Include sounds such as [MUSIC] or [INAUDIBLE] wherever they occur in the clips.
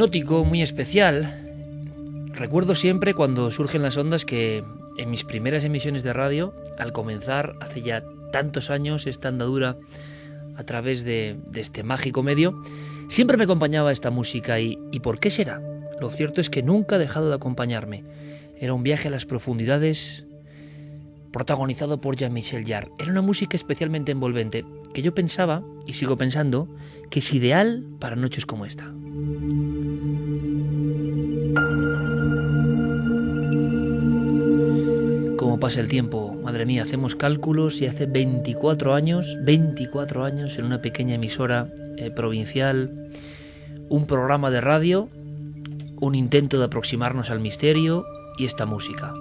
Hipnótico muy especial. Recuerdo siempre cuando surgen las ondas que en mis primeras emisiones de radio, al comenzar hace ya tantos años esta andadura a través de, este mágico medio, siempre me acompañaba esta música y, y ¿por qué será? Lo cierto es que nunca ha dejado de acompañarme. Era un viaje a las profundidades protagonizado por Jean-Michel Jarre. Era una música especialmente envolvente que yo pensaba, y sigo pensando, que es ideal para noches como esta. Cómo pasa el tiempo, madre mía, hacemos cálculos y hace 24 años, 24 años en una pequeña emisora eh, provincial, un programa de radio, un intento de aproximarnos al misterio y esta música.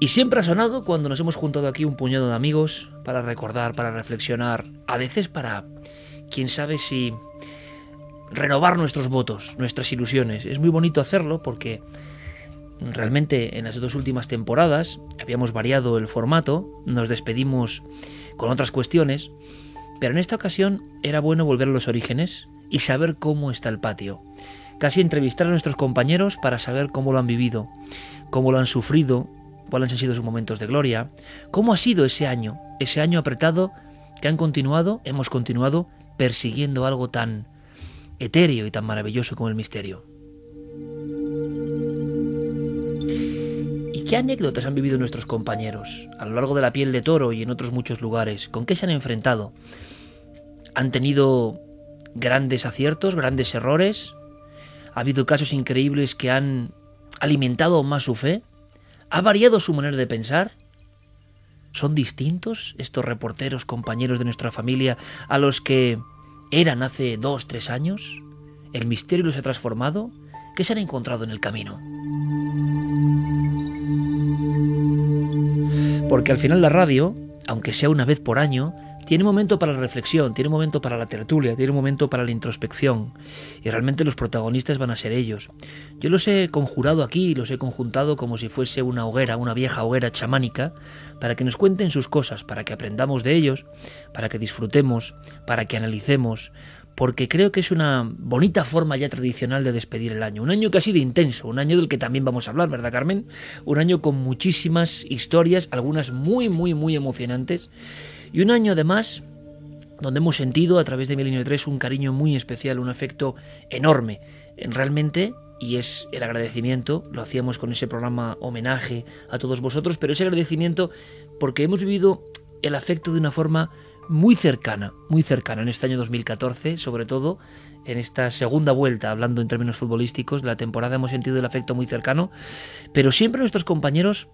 Y siempre ha sonado cuando nos hemos juntado aquí un puñado de amigos para recordar, para reflexionar, a veces para, quién sabe si renovar nuestros votos, nuestras ilusiones. Es muy bonito hacerlo porque realmente en las dos últimas temporadas habíamos variado el formato, nos despedimos con otras cuestiones, pero en esta ocasión era bueno volver a los orígenes y saber cómo está el patio. Casi entrevistar a nuestros compañeros para saber cómo lo han vivido, cómo lo han sufrido, cuáles han sido sus momentos de gloria, cómo ha sido ese año, ese año apretado que han continuado, hemos continuado persiguiendo algo tan etéreo y tan maravilloso como el misterio. ¿Y qué anécdotas han vivido nuestros compañeros a lo largo de la piel de toro y en otros muchos lugares? ¿Con qué se han enfrentado? ¿Han tenido grandes aciertos, grandes errores? ¿Ha habido casos increíbles que han alimentado más su fe? ¿Ha variado su manera de pensar? ¿Son distintos estos reporteros, compañeros de nuestra familia, a los que eran hace dos, tres años? ¿El misterio los ha transformado? ¿Qué se han encontrado en el camino? Porque al final la radio, aunque sea una vez por año, tiene momento para la reflexión, tiene momento para la tertulia, tiene momento para la introspección. Y realmente los protagonistas van a ser ellos. Yo los he conjurado aquí, los he conjuntado como si fuese una hoguera, una vieja hoguera chamánica, para que nos cuenten sus cosas, para que aprendamos de ellos, para que disfrutemos, para que analicemos, porque creo que es una bonita forma ya tradicional de despedir el año. Un año que ha sido intenso, un año del que también vamos a hablar, ¿verdad, Carmen? Un año con muchísimas historias, algunas muy, muy, muy emocionantes y un año además donde hemos sentido a través de Milenio 3 un cariño muy especial, un afecto enorme. Realmente, y es el agradecimiento, lo hacíamos con ese programa homenaje a todos vosotros, pero ese agradecimiento porque hemos vivido el afecto de una forma muy cercana, muy cercana en este año 2014, sobre todo en esta segunda vuelta, hablando en términos futbolísticos, de la temporada hemos sentido el afecto muy cercano, pero siempre nuestros compañeros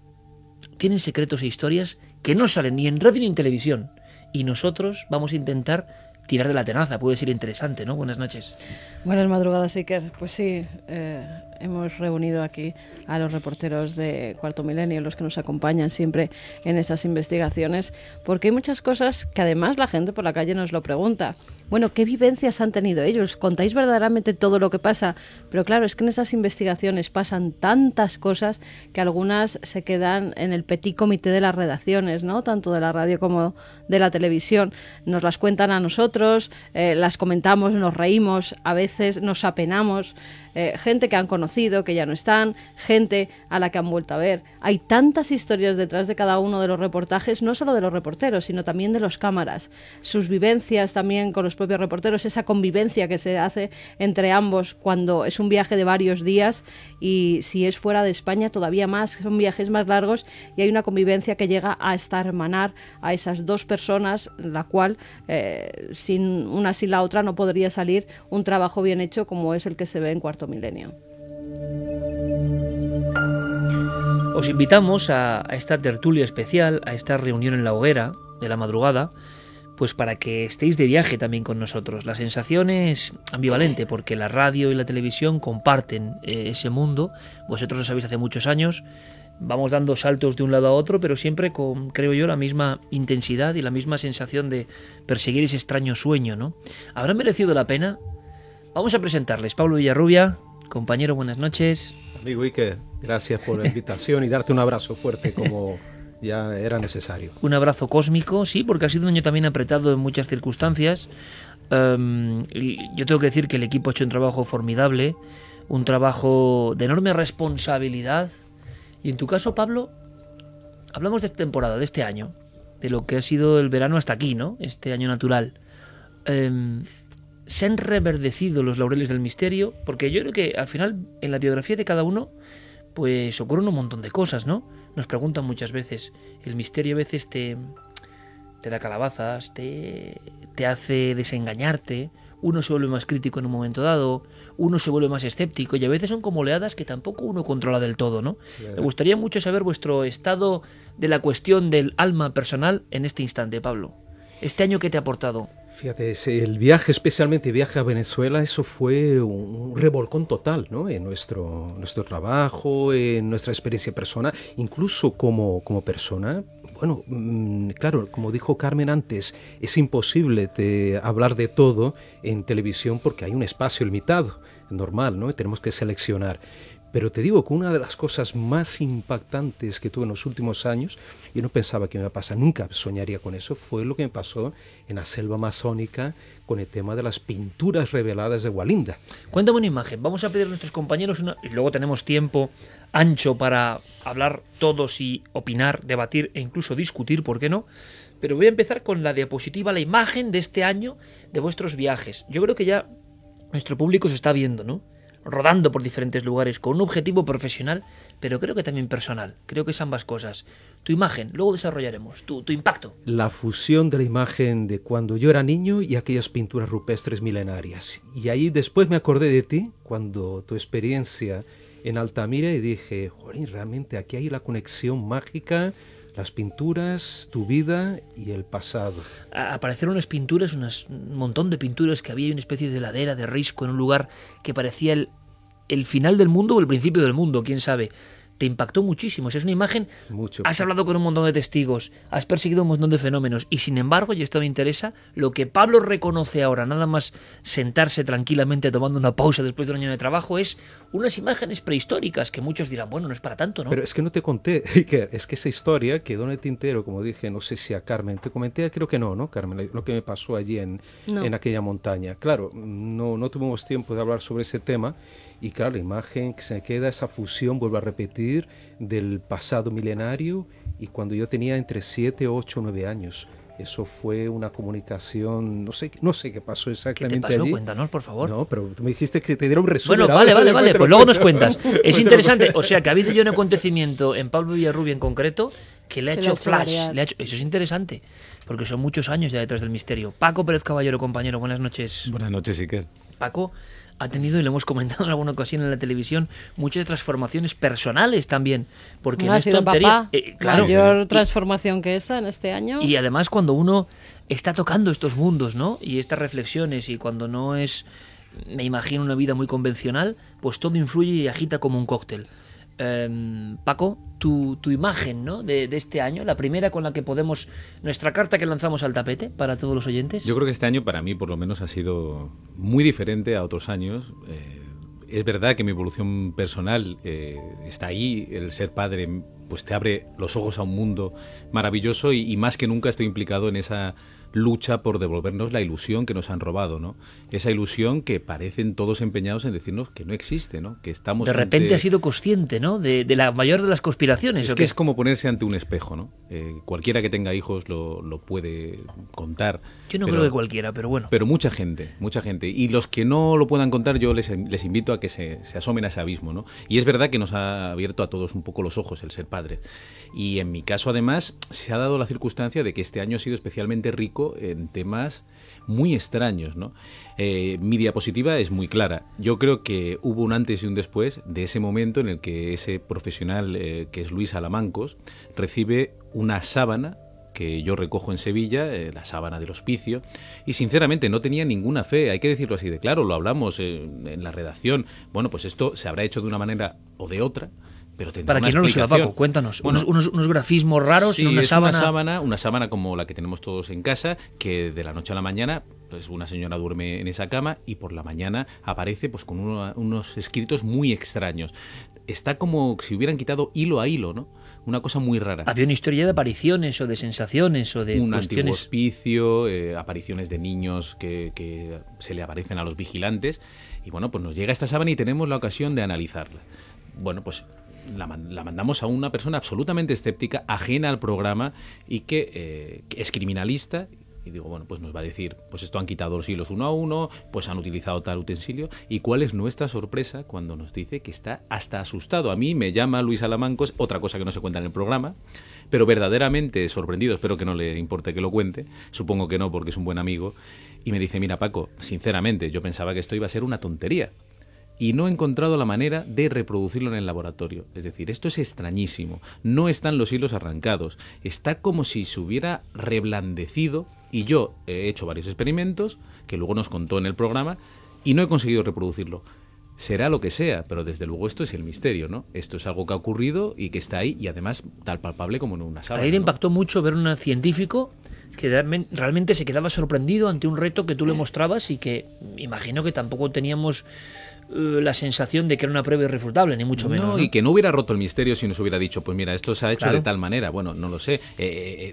tienen secretos e historias que no salen ni en radio ni en televisión. Y nosotros vamos a intentar tirar de la tenaza. Puede ser interesante, ¿no? Buenas noches. Buenas madrugadas, Iker. Pues sí, eh, hemos reunido aquí a los reporteros de Cuarto Milenio, los que nos acompañan siempre en esas investigaciones, porque hay muchas cosas que además la gente por la calle nos lo pregunta. Bueno, ¿qué vivencias han tenido ellos? ¿Contáis verdaderamente todo lo que pasa? Pero claro, es que en esas investigaciones pasan tantas cosas que algunas se quedan en el petit comité de las redacciones, ¿no? Tanto de la radio como de la televisión. Nos las cuentan a nosotros, eh, las comentamos, nos reímos, a veces nos apenamos. Eh, gente que han conocido, que ya no están, gente a la que han vuelto a ver. Hay tantas historias detrás de cada uno de los reportajes, no solo de los reporteros, sino también de los cámaras, sus vivencias también con los propios reporteros, esa convivencia que se hace entre ambos cuando es un viaje de varios días y si es fuera de España todavía más, son viajes más largos y hay una convivencia que llega a estar hermanar a esas dos personas, la cual eh, sin una sin la otra no podría salir un trabajo bien hecho como es el que se ve en Cuarto Milenio. Os invitamos a, esta tertulia especial, a esta reunión en la hoguera de la madrugada, pues para que estéis de viaje también con nosotros. La sensación es ambivalente porque la radio y la televisión comparten eh, ese mundo. Vosotros lo sabéis hace muchos años. Vamos dando saltos de un lado a otro, pero siempre con, creo yo, la misma intensidad y la misma sensación de perseguir ese extraño sueño, ¿no? ¿Habrá merecido la pena? Vamos a presentarles. Pablo Villarrubia, compañero, buenas noches. Amigo Iker, gracias por la invitación y darte un abrazo fuerte como ya era necesario. Un abrazo cósmico, sí, porque ha sido un año también apretado en muchas circunstancias. Um, yo tengo que decir que el equipo ha hecho un trabajo formidable, un trabajo de enorme responsabilidad. Y en tu caso, Pablo, hablamos de esta temporada, de este año, de lo que ha sido el verano hasta aquí, ¿no? Este año natural. Um, se han reverdecido los laureles del misterio, porque yo creo que al final en la biografía de cada uno, pues ocurren un montón de cosas, ¿no? Nos preguntan muchas veces, el misterio a veces te, te da calabazas, te, te hace desengañarte, uno se vuelve más crítico en un momento dado, uno se vuelve más escéptico y a veces son como oleadas que tampoco uno controla del todo, ¿no? Me gustaría mucho saber vuestro estado de la cuestión del alma personal en este instante, Pablo. Este año que te ha aportado. Fíjate, el viaje, especialmente el viaje a Venezuela, eso fue un revolcón total ¿no? en nuestro, nuestro trabajo, en nuestra experiencia personal, incluso como, como persona. Bueno, mm, claro, como dijo Carmen antes, es imposible de hablar de todo en televisión porque hay un espacio limitado, normal, ¿no? Tenemos que seleccionar. Pero te digo que una de las cosas más impactantes que tuve en los últimos años, yo no pensaba que me iba a pasar, nunca soñaría con eso, fue lo que me pasó en la selva amazónica con el tema de las pinturas reveladas de Walinda. Cuéntame una imagen, vamos a pedir a nuestros compañeros una, y luego tenemos tiempo ancho para hablar todos y opinar, debatir e incluso discutir, ¿por qué no? Pero voy a empezar con la diapositiva, la imagen de este año de vuestros viajes. Yo creo que ya nuestro público se está viendo, ¿no? Rodando por diferentes lugares con un objetivo profesional, pero creo que también personal. Creo que es ambas cosas. Tu imagen, luego desarrollaremos, tu, tu impacto. La fusión de la imagen de cuando yo era niño y aquellas pinturas rupestres milenarias. Y ahí después me acordé de ti, cuando tu experiencia en Altamira, y dije, joder, realmente aquí hay la conexión mágica las pinturas, tu vida y el pasado. Aparecieron unas pinturas, un montón de pinturas que había una especie de ladera, de risco, en un lugar que parecía el, el final del mundo o el principio del mundo, quién sabe te impactó muchísimo. es una imagen. Mucho. Has hablado con un montón de testigos, has perseguido un montón de fenómenos. Y sin embargo, y esto me interesa, lo que Pablo reconoce ahora, nada más sentarse tranquilamente tomando una pausa después de un año de trabajo, es unas imágenes prehistóricas que muchos dirán, bueno, no es para tanto, ¿no? Pero es que no te conté, [LAUGHS] Iker, es que esa historia quedó en el tintero, como dije, no sé si a Carmen, te comenté, creo que no, ¿no, Carmen? Lo que me pasó allí en, No. en aquella montaña. Claro, no, no tuvimos tiempo de hablar sobre ese tema. Y claro, la imagen que se queda, esa fusión, vuelvo a repetir, del pasado milenario y cuando yo tenía entre 7, 8, 9 años. Eso fue una comunicación, no sé, no sé qué pasó ¿Qué exactamente te pasó? allí. Cuéntanos, por favor. No, pero tú me dijiste que te diera un resumen. Bueno, vale, vale, vale, pues luego nos cuentas. [LAUGHS] Es interesante, o sea, que ha habido ya un acontecimiento en Pablo Villarrubia en concreto que le ha hecho flash, le ha hecho- eso es interesante, porque son muchos años ya detrás del misterio. Paco Pérez Caballero, compañero, buenas noches. Buenas noches, Iker. Paco ha tenido, y lo hemos comentado en alguna ocasión en la televisión, muchas transformaciones personales también, porque No no ha sido papá. Eh, claro, Mayor transformación que esa en este año. y además cuando uno está tocando estos mundos, ¿no? Y estas reflexiones y cuando no es, me imagino, una vida muy convencional, pues todo influye y agita como un cóctel. Em, Paco, tu, tu imagen, ¿no? De, este año, la primera con la que podemos, nuestra carta que lanzamos al tapete para todos los oyentes. Yo creo que este año para mí por lo menos ha sido muy diferente a otros años. Eh, es verdad que mi evolución personal eh, está ahí, el ser padre pues te abre los ojos a un mundo maravilloso y, y más que nunca estoy implicado en esa lucha por devolvernos la ilusión que nos han robado, ¿no? Esa ilusión que parecen todos empeñados en decirnos que no existe, ¿no? Que estamos De repente ante- ha sido consciente, ¿no? De, de la mayor de las conspiraciones. Es ¿o que qué? es como ponerse ante un espejo, ¿no? Eh, cualquiera que tenga hijos lo, lo puede contar. Yo no pero- creo que cualquiera, pero bueno. Pero mucha gente, mucha gente. Y los que no lo puedan contar, yo les, les invito a que se, se asomen a ese abismo, ¿no? Y es verdad que nos ha abierto a todos un poco los ojos el ser padre. Y en mi caso, además, se ha dado la circunstancia de que este año ha sido especialmente rico en temas muy extraños, ¿no? Eh, mi diapositiva es muy clara. Yo creo que hubo un antes y un después de ese momento en el que ese profesional, eh, que es Luis Alamancos, recibe una sábana que yo recojo en Sevilla, eh, la sábana del hospicio, y sinceramente no tenía ninguna fe, hay que decirlo así de claro, lo hablamos eh, en la redacción. Bueno, pues esto se habrá hecho de una manera o de otra, pero Para quien no lo sepa. Paco, cuéntanos. Bueno, unos, unos- unos grafismos raros Sí, en una es sábana. una sábana, una sábana como la que tenemos todos en casa, que de la noche a la mañana, pues una señora duerme en esa cama y por la mañana aparece pues con uno- unos escritos muy extraños. Está como si hubieran quitado hilo a hilo, ¿no? Una cosa muy rara. Había una historia de apariciones o de sensaciones o de un antiguo hospicio, eh, apariciones de niños que, que se le aparecen a los vigilantes. Y bueno, pues nos llega esta sábana y tenemos la ocasión de analizarla. Bueno, pues la, la mandamos a una persona absolutamente escéptica, ajena al programa y que, eh, es criminalista. Y digo, bueno, pues nos va a decir, pues esto han quitado los hilos uno a uno, pues han utilizado tal utensilio. ¿Y cuál es nuestra sorpresa cuando nos dice que está hasta asustado? A mí me llama Luis Alamancos, otra cosa que no se cuenta en el programa, pero verdaderamente sorprendido, espero que no le importe que lo cuente, supongo que no porque es un buen amigo, y me dice, mira Paco, sinceramente yo pensaba que esto iba a ser una tontería. Y no he encontrado la manera de reproducirlo en el laboratorio. Es decir, esto es extrañísimo. No están los hilos arrancados. Está como si se hubiera reblandecido. Y yo he hecho varios experimentos, que luego nos contó en el programa, y no he conseguido reproducirlo será lo que sea, pero desde luego esto es el misterio, ¿no? Esto es algo que ha ocurrido y que está ahí y además tal palpable como en una sábana. Ahí le ¿no? impactó mucho ver un científico que realmen- realmente se quedaba sorprendido ante un reto que tú le mostrabas y que imagino que tampoco teníamos la sensación de que era una prueba irrefutable, ni mucho menos. No, ¿no? y que no hubiera roto el misterio si nos hubiera dicho, pues mira, esto se ha hecho Claro. de tal manera. Bueno, no lo sé. Eh,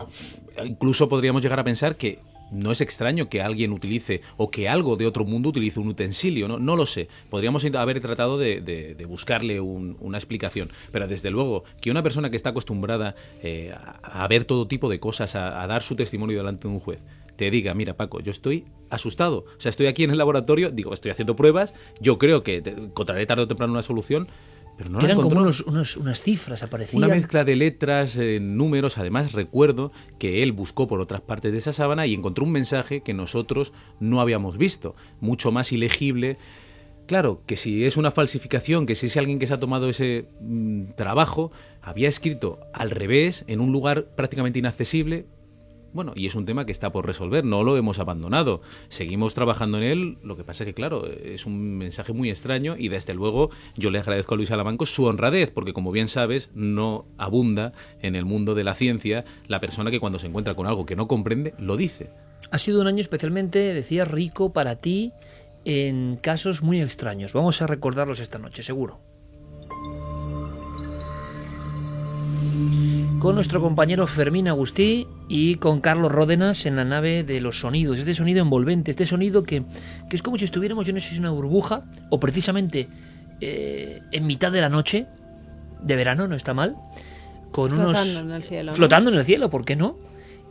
eh, incluso podríamos llegar a pensar que no es extraño que alguien utilice o que algo de otro mundo utilice un utensilio, ¿no? No lo sé. Podríamos haber tratado de, de- de buscarle un- una explicación. Pero desde luego, que una persona que está acostumbrada eh, a, a ver todo tipo de cosas, a, a dar su testimonio delante de un juez, te diga, mira Paco, yo estoy asustado. O sea, estoy aquí en el laboratorio, digo, estoy haciendo pruebas, yo creo que te- encontraré tarde o temprano una solución, pero no Eran como unos- unas cifras, aparecían. Una mezcla de letras, eh, números. Además, recuerdo que él buscó por otras partes de esa sábana y encontró un mensaje que nosotros no habíamos visto, mucho más ilegible. Claro, que si es una falsificación, que si es alguien que se ha tomado ese mm, trabajo, había escrito al revés, en un lugar prácticamente inaccesible. Bueno, y es un tema que está por resolver, no lo hemos abandonado. Seguimos trabajando en él, lo que pasa es que, claro, es un mensaje muy extraño y desde luego yo le agradezco a Luis Alamanco su honradez, porque como bien sabes, no abunda en el mundo de la ciencia la persona que cuando se encuentra con algo que no comprende, lo dice. Ha sido un año especialmente, decía, rico para ti en casos muy extraños. Vamos a recordarlos esta noche, seguro. Con nuestro compañero Fermín Agustí y con Carlos Ródenas en la nave de los sonidos. Este sonido envolvente, este sonido que, que es como si estuviéramos, yo no sé si es una burbuja o precisamente eh, en mitad de la noche, de verano, no está mal, con Flotando unos... en el cielo. ¿no? Flotando en el cielo, ¿por qué no?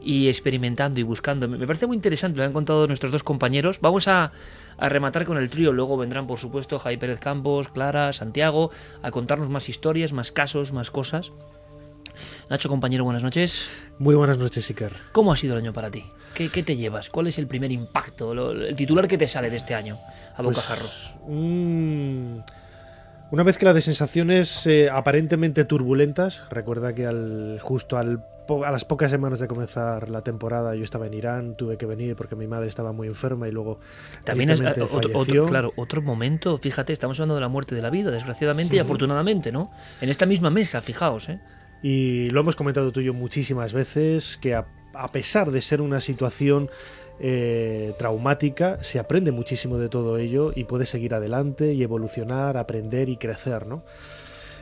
Y experimentando y buscando. Me parece muy interesante, lo han contado nuestros dos compañeros. Vamos a, a rematar con el trío. Luego vendrán, por supuesto, Javi Pérez Campos, Clara, Santiago, a contarnos más historias, más casos, más cosas. Nacho, compañero, buenas noches. Muy buenas noches, Iker. ¿Cómo ha sido el año para ti? ¿Qué, qué te llevas? ¿Cuál es el primer impacto? lo- el titular que te sale de este año a Pues, bocajarro? mm, una mezcla de sensaciones eh, aparentemente turbulentas. Recuerda que al, justo al a las pocas semanas de comenzar la temporada yo estaba en Irán, tuve que venir porque mi madre estaba muy enferma y luego También es tristemente otro, otro- claro, otro momento, fíjate, estamos hablando de la muerte de la vida, desgraciadamente y afortunadamente, ¿no? En esta misma mesa, fijaos, ¿eh? Y lo hemos comentado tú y yo muchísimas veces, que a, pesar de ser una situación eh, traumática, se aprende muchísimo de todo ello y puedes seguir adelante y evolucionar, aprender y crecer, ¿no?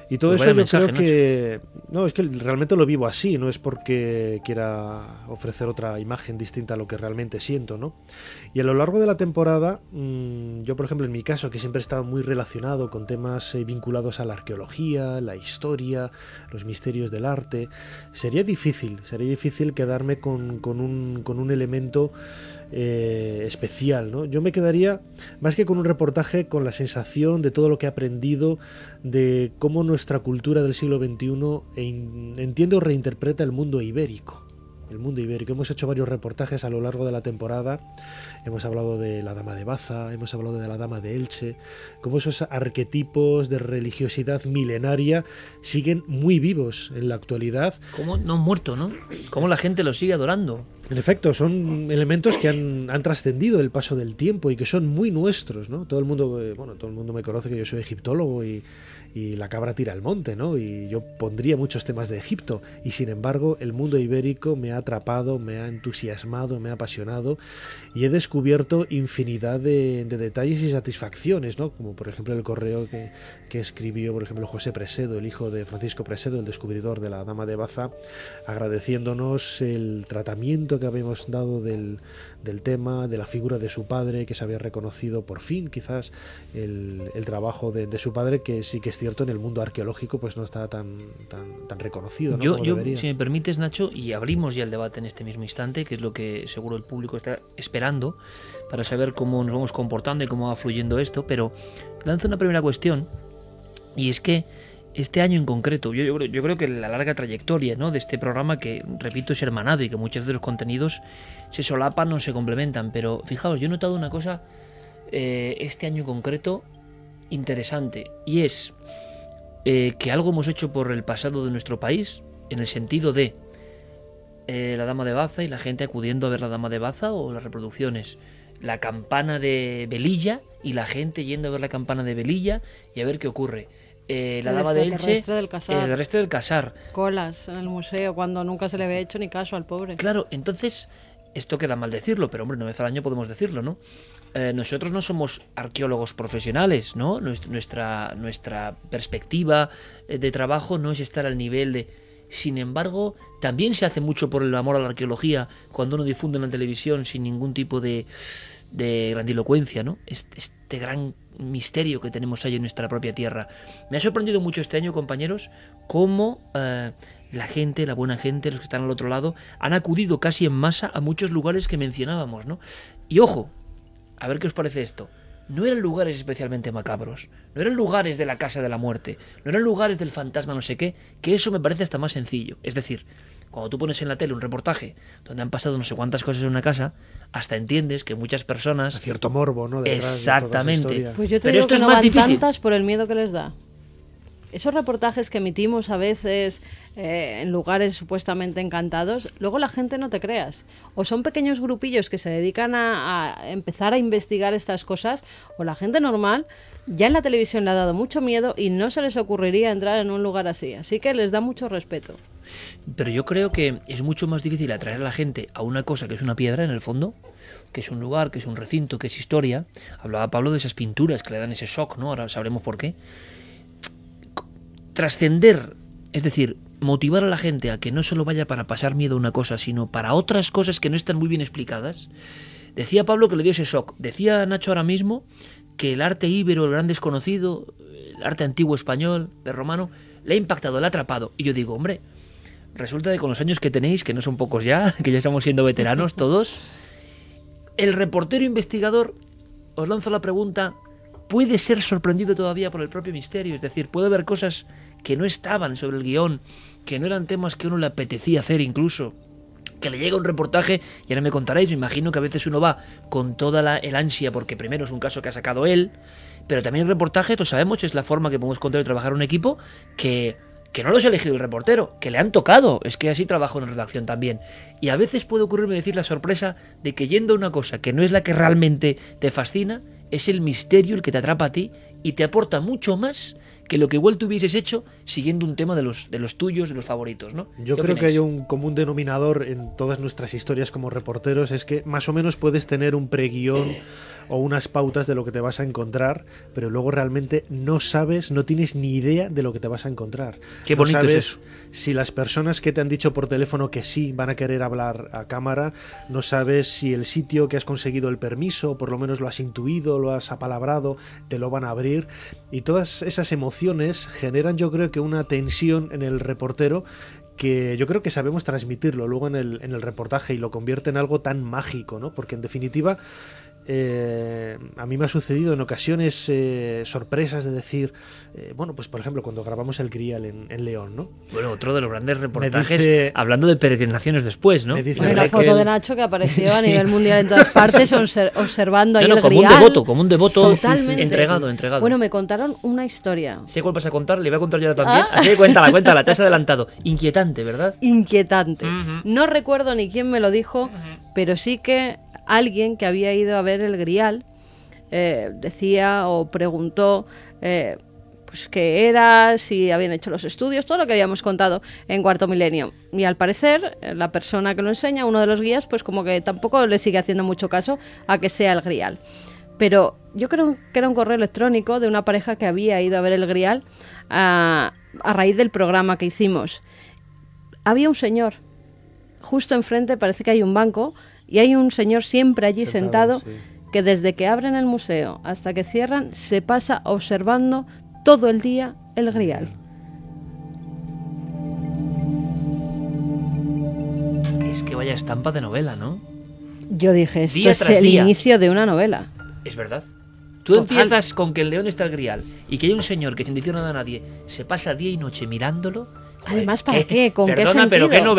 Y todo Pues eso yo mensaje, creo que... No, es que realmente lo vivo así, no es porque quiera ofrecer otra imagen distinta a lo que realmente siento, ¿no? Y a lo largo de la temporada, mmm, yo por ejemplo en mi caso, que siempre he estado muy relacionado con temas eh, vinculados a la arqueología, la historia, los misterios del arte, sería difícil, sería difícil quedarme con, con, un, con un elemento eh, especial. ¿no? Yo me quedaría más que con un reportaje con la sensación de todo lo que he aprendido, de cómo nuestra cultura del siglo XXI entiende o reinterpreta el mundo ibérico. El mundo ibérico. Hemos hecho varios reportajes a lo largo de la temporada. Hemos hablado de la Dama de Baza, hemos hablado de la Dama de Elche, cómo esos arquetipos de religiosidad milenaria siguen muy vivos en la actualidad. Cómo no han muerto, ¿no? Cómo la gente los sigue adorando. En efecto, son elementos que han, han, trascendido el paso del tiempo y que son muy nuestros, ¿no? Todo el mundo, eh, bueno, todo el mundo me conoce que yo soy egiptólogo y, y la cabra tira al monte, ¿no? Y yo pondría muchos temas de Egipto y sin embargo el mundo ibérico me ha atrapado, me ha entusiasmado, me ha apasionado y he descubierto infinidad de, de detalles y satisfacciones, ¿no? Como por ejemplo el correo que, que, escribió, por ejemplo, José Presedo, el hijo de Francisco Presedo, el descubridor de la Dama de Baza, agradeciéndonos el tratamiento que habíamos dado del, del tema, de la figura de su padre, que se había reconocido por fin quizás el, el trabajo de, de, su padre, que sí que es cierto en el mundo arqueológico pues no está tan, tan, tan reconocido. ¿no? Yo, Como yo debería. si me permites, Nacho, y abrimos ya el debate en este mismo instante, que es lo que seguro el público está esperando para saber cómo nos vamos comportando y cómo va fluyendo esto, pero lanzo una primera cuestión, y es que este año en concreto, yo, yo, yo, creo que la larga trayectoria ¿no? de este programa, que repito es hermanado y que muchas veces los contenidos se solapan o se complementan, pero fijaos, yo he notado una cosa eh, este año en concreto interesante, y es eh, que algo hemos hecho por el pasado de nuestro país, en el sentido de eh, la Dama de Baza y la gente acudiendo a ver la Dama de Baza o las reproducciones, la campana de Velilla y la gente yendo a ver la campana de Velilla y a ver qué ocurre eh, la el dama de Elche, del casar. el resto del casar. Colas en el museo cuando nunca se le había hecho ni caso al pobre. Claro, entonces, esto queda mal decirlo, pero hombre, una vez al año podemos decirlo, ¿no? Eh, nosotros no somos arqueólogos profesionales, ¿no? Nuestra, nuestra perspectiva de trabajo no es estar al nivel de... Sin embargo, también se hace mucho por el amor a la arqueología cuando uno difunde en la televisión sin ningún tipo de, de grandilocuencia, ¿no? Este, gran misterio que tenemos ahí en nuestra propia tierra. Me ha sorprendido mucho este año, compañeros, cómo eh, la gente, la buena gente, los que están al otro lado, han acudido casi en masa a muchos lugares que mencionábamos, ¿no? Y ojo, a ver qué os parece esto. No eran lugares especialmente macabros, no eran lugares de la casa de la muerte, no eran lugares del fantasma no sé qué, que eso me parece hasta más sencillo. Es decir, cuando tú pones en la tele un reportaje donde han pasado no sé cuántas cosas en una casa, hasta entiendes que muchas personas... A cierto morbo, ¿no? Detrás Exactamente. De pues yo te Pero digo esto que es no más van difícil. tantas por el miedo que les da. Esos reportajes que emitimos a veces eh, en lugares supuestamente encantados, luego la gente no te creas. O son pequeños grupillos que se dedican a, a empezar a investigar estas cosas, o la gente normal ya en la televisión le ha dado mucho miedo y no se les ocurriría entrar en un lugar así. Así que les da mucho respeto. Pero yo creo que es mucho más difícil atraer a la gente a una cosa que es una piedra en el fondo, que es un lugar, que es un recinto, que es historia. Hablaba Pablo de esas pinturas que le dan ese shock, ¿no? Ahora sabremos por qué. Trascender, es decir, motivar a la gente a que no solo vaya para pasar miedo a una cosa, sino para otras cosas que no están muy bien explicadas. Decía Pablo que le dio ese shock. Decía Nacho ahora mismo que el arte íbero, el gran desconocido, el arte antiguo español, romano, le ha impactado, le ha atrapado. Y yo digo, hombre, resulta que con los años que tenéis, que no son pocos ya, [LAUGHS] que ya estamos siendo veteranos todos, el reportero investigador, os lanzo la pregunta, puede ser sorprendido todavía por el propio misterio, es decir, puede haber cosas que no estaban sobre el guion, que no eran temas que uno le apetecía hacer incluso, que le llega un reportaje y ahora me contaréis, me imagino que a veces uno va con toda la, el ansia porque primero es un caso que ha sacado él, pero también el reportaje, lo sabemos, es la forma que podemos contar y trabajar un equipo que, que no los ha elegido el reportero, que le han tocado, es que así trabajo en redacción también. Y a veces puede ocurrirme decir la sorpresa de que yendo a una cosa que no es la que realmente te fascina, es el misterio el que te atrapa a ti y te aporta mucho más que lo que igual tú hubieses hecho siguiendo un tema de los, de los tuyos, de los favoritos, ¿no? Yo creo que hay un común denominador en todas nuestras historias como reporteros, es que más o menos puedes tener un preguión o unas pautas de lo que te vas a encontrar, pero luego realmente no sabes, no tienes ni idea de lo que te vas a encontrar. Qué no bonito es sabes eso. si las personas que te han dicho por teléfono que sí van a querer hablar a cámara, no sabes si el sitio que has conseguido el permiso, por lo menos lo has intuido, lo has apalabrado, te lo van a abrir. Y todas esas emociones generan yo creo que una tensión en el reportero que yo creo que sabemos transmitirlo luego en el, en el reportaje y lo convierte en algo tan mágico, ¿no? Porque en definitiva eh, a mí me ha sucedido en ocasiones eh, sorpresas de decir, eh, bueno, pues por ejemplo cuando grabamos el Grial en, en León, ¿no? Bueno, otro de los grandes reportajes, dice- hablando de peregrinaciones después, ¿no? Me dice Bueno, la foto de Nacho que apareció a [LAUGHS] nivel mundial en todas partes, obser- observando ahí No, no, el como un grial. devoto, como un devoto Totalmente. entregado, entregado. Bueno, me contaron una historia sé cuál vas a contar, le voy a contar yo ahora también. Ah. Así que cuéntala, cuéntala, te has adelantado. Inquietante, ¿verdad? inquietante. Ujú. No recuerdo ni quién me lo dijo, pero sí que alguien que había ido a ver el grial eh, decía o preguntó eh, pues qué era, si habían hecho los estudios, todo lo que habíamos contado en Cuarto Milenio. Y al parecer, eh, la persona que lo enseña, uno de los guías, pues como que tampoco le sigue haciendo mucho caso a que sea el grial. Pero yo creo que era un correo electrónico de una pareja que había ido a ver el grial a, a raíz del programa que hicimos. Había un señor justo enfrente, parece que hay un banco, y hay un señor siempre allí Sentado, sentado, sí. que desde que abren el museo hasta que cierran se pasa observando todo el día el grial. Es que vaya estampa de novela, ¿no? Yo dije, esto Día es el día. inicio de una novela. Es verdad. Tú Total. empiezas con que el león está el grial y que hay un señor que sin decir nada a nadie se pasa día y noche mirándolo. Joder, Además, ¿para qué? ¿Con qué Perdona, pero qué sentido?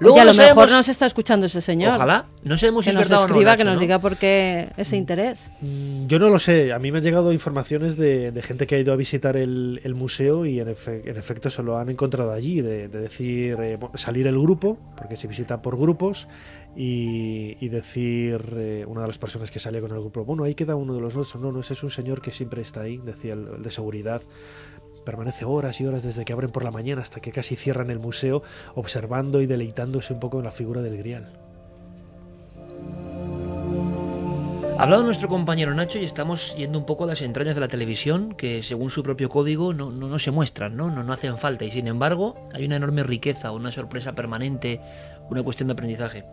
Novelón. Oye, a no lo mejor sabemos- nos está escuchando ese señor. Ojalá. No sabemos si Que es nos verdad o no, escriba, Nacho, que nos ¿no? diga por qué ese interés. Mm, Yo no lo sé, a mí me han llegado informaciones de, de gente que ha ido a visitar el, el museo y en, efe- en efecto se lo han encontrado allí, de, de decir, eh, salir el grupo, porque se visita por grupos, y, y decir eh, una de las personas que salía con el grupo, bueno, ahí queda uno de los nuestros, no, no, ese es un señor que siempre está ahí, decía el, el de seguridad. Permanece horas y horas desde que abren por la mañana hasta que casi cierran el museo, observando y deleitándose un poco en la figura del grial. Ha hablado nuestro compañero Nacho y estamos yendo un poco a las entrañas de la televisión, que según su propio código no, no, no se muestran, ¿no? ¿no? No hacen falta. Y sin embargo, hay una enorme riqueza, una sorpresa permanente, una cuestión de aprendizaje.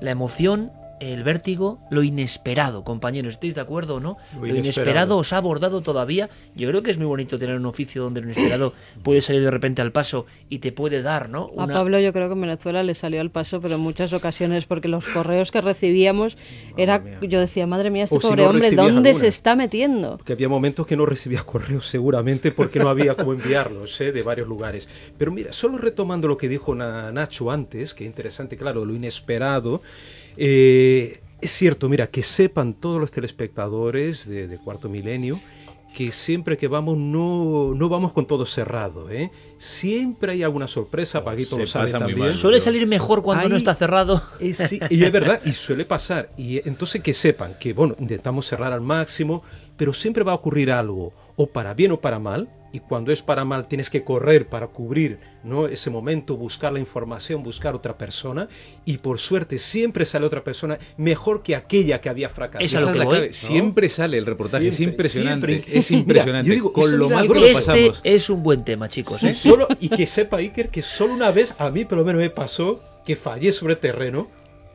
La emoción, el vértigo, lo inesperado, compañeros. ¿Estáis de acuerdo o no? Lo Lo, inesperado. inesperado os ha abordado todavía. Yo creo que es muy bonito tener un oficio donde lo inesperado puede salir de repente al paso y te puede dar, ¿no? A Pablo yo creo que en Venezuela le salió al paso, pero en muchas ocasiones, porque los correos que recibíamos, era mía. yo decía, madre mía, este O si pobre no hombre, ¿dónde alguna. se está metiendo? que había momentos que no recibía correos seguramente porque no había cómo enviarlos ¿eh? de varios lugares. Pero mira, solo retomando lo que dijo Na- Nacho antes, que interesante, claro, lo inesperado, eh, es cierto, mira, que sepan todos los telespectadores de, de Cuarto Milenio que siempre que vamos no, no vamos con todo cerrado, ¿eh? Siempre hay alguna sorpresa, Paguito lo sabe también. mal. Suele salir mejor cuando no está cerrado. Eh, sí, [LAUGHS] y es verdad, y suele pasar. Y entonces que sepan que, bueno, intentamos cerrar al máximo, pero siempre va a ocurrir algo, o para bien o para mal, y cuando es para mal tienes que correr para cubrir ¿no? ese momento, buscar la información, buscar otra persona, y por suerte siempre sale otra persona mejor que aquella que había fracasado. Es Esa la voy, clave. ¿no? Siempre sale el reportaje, es impresionante. siempre. Es [LAUGHS] Mira, impresionante. yo digo, con lo mal que lo milagroso. Este pasamos. es un buen tema, chicos. Sí, ¿eh? solo, y que sepa Iker que solo una vez, a mí por lo menos me pasó, que fallé sobre terreno,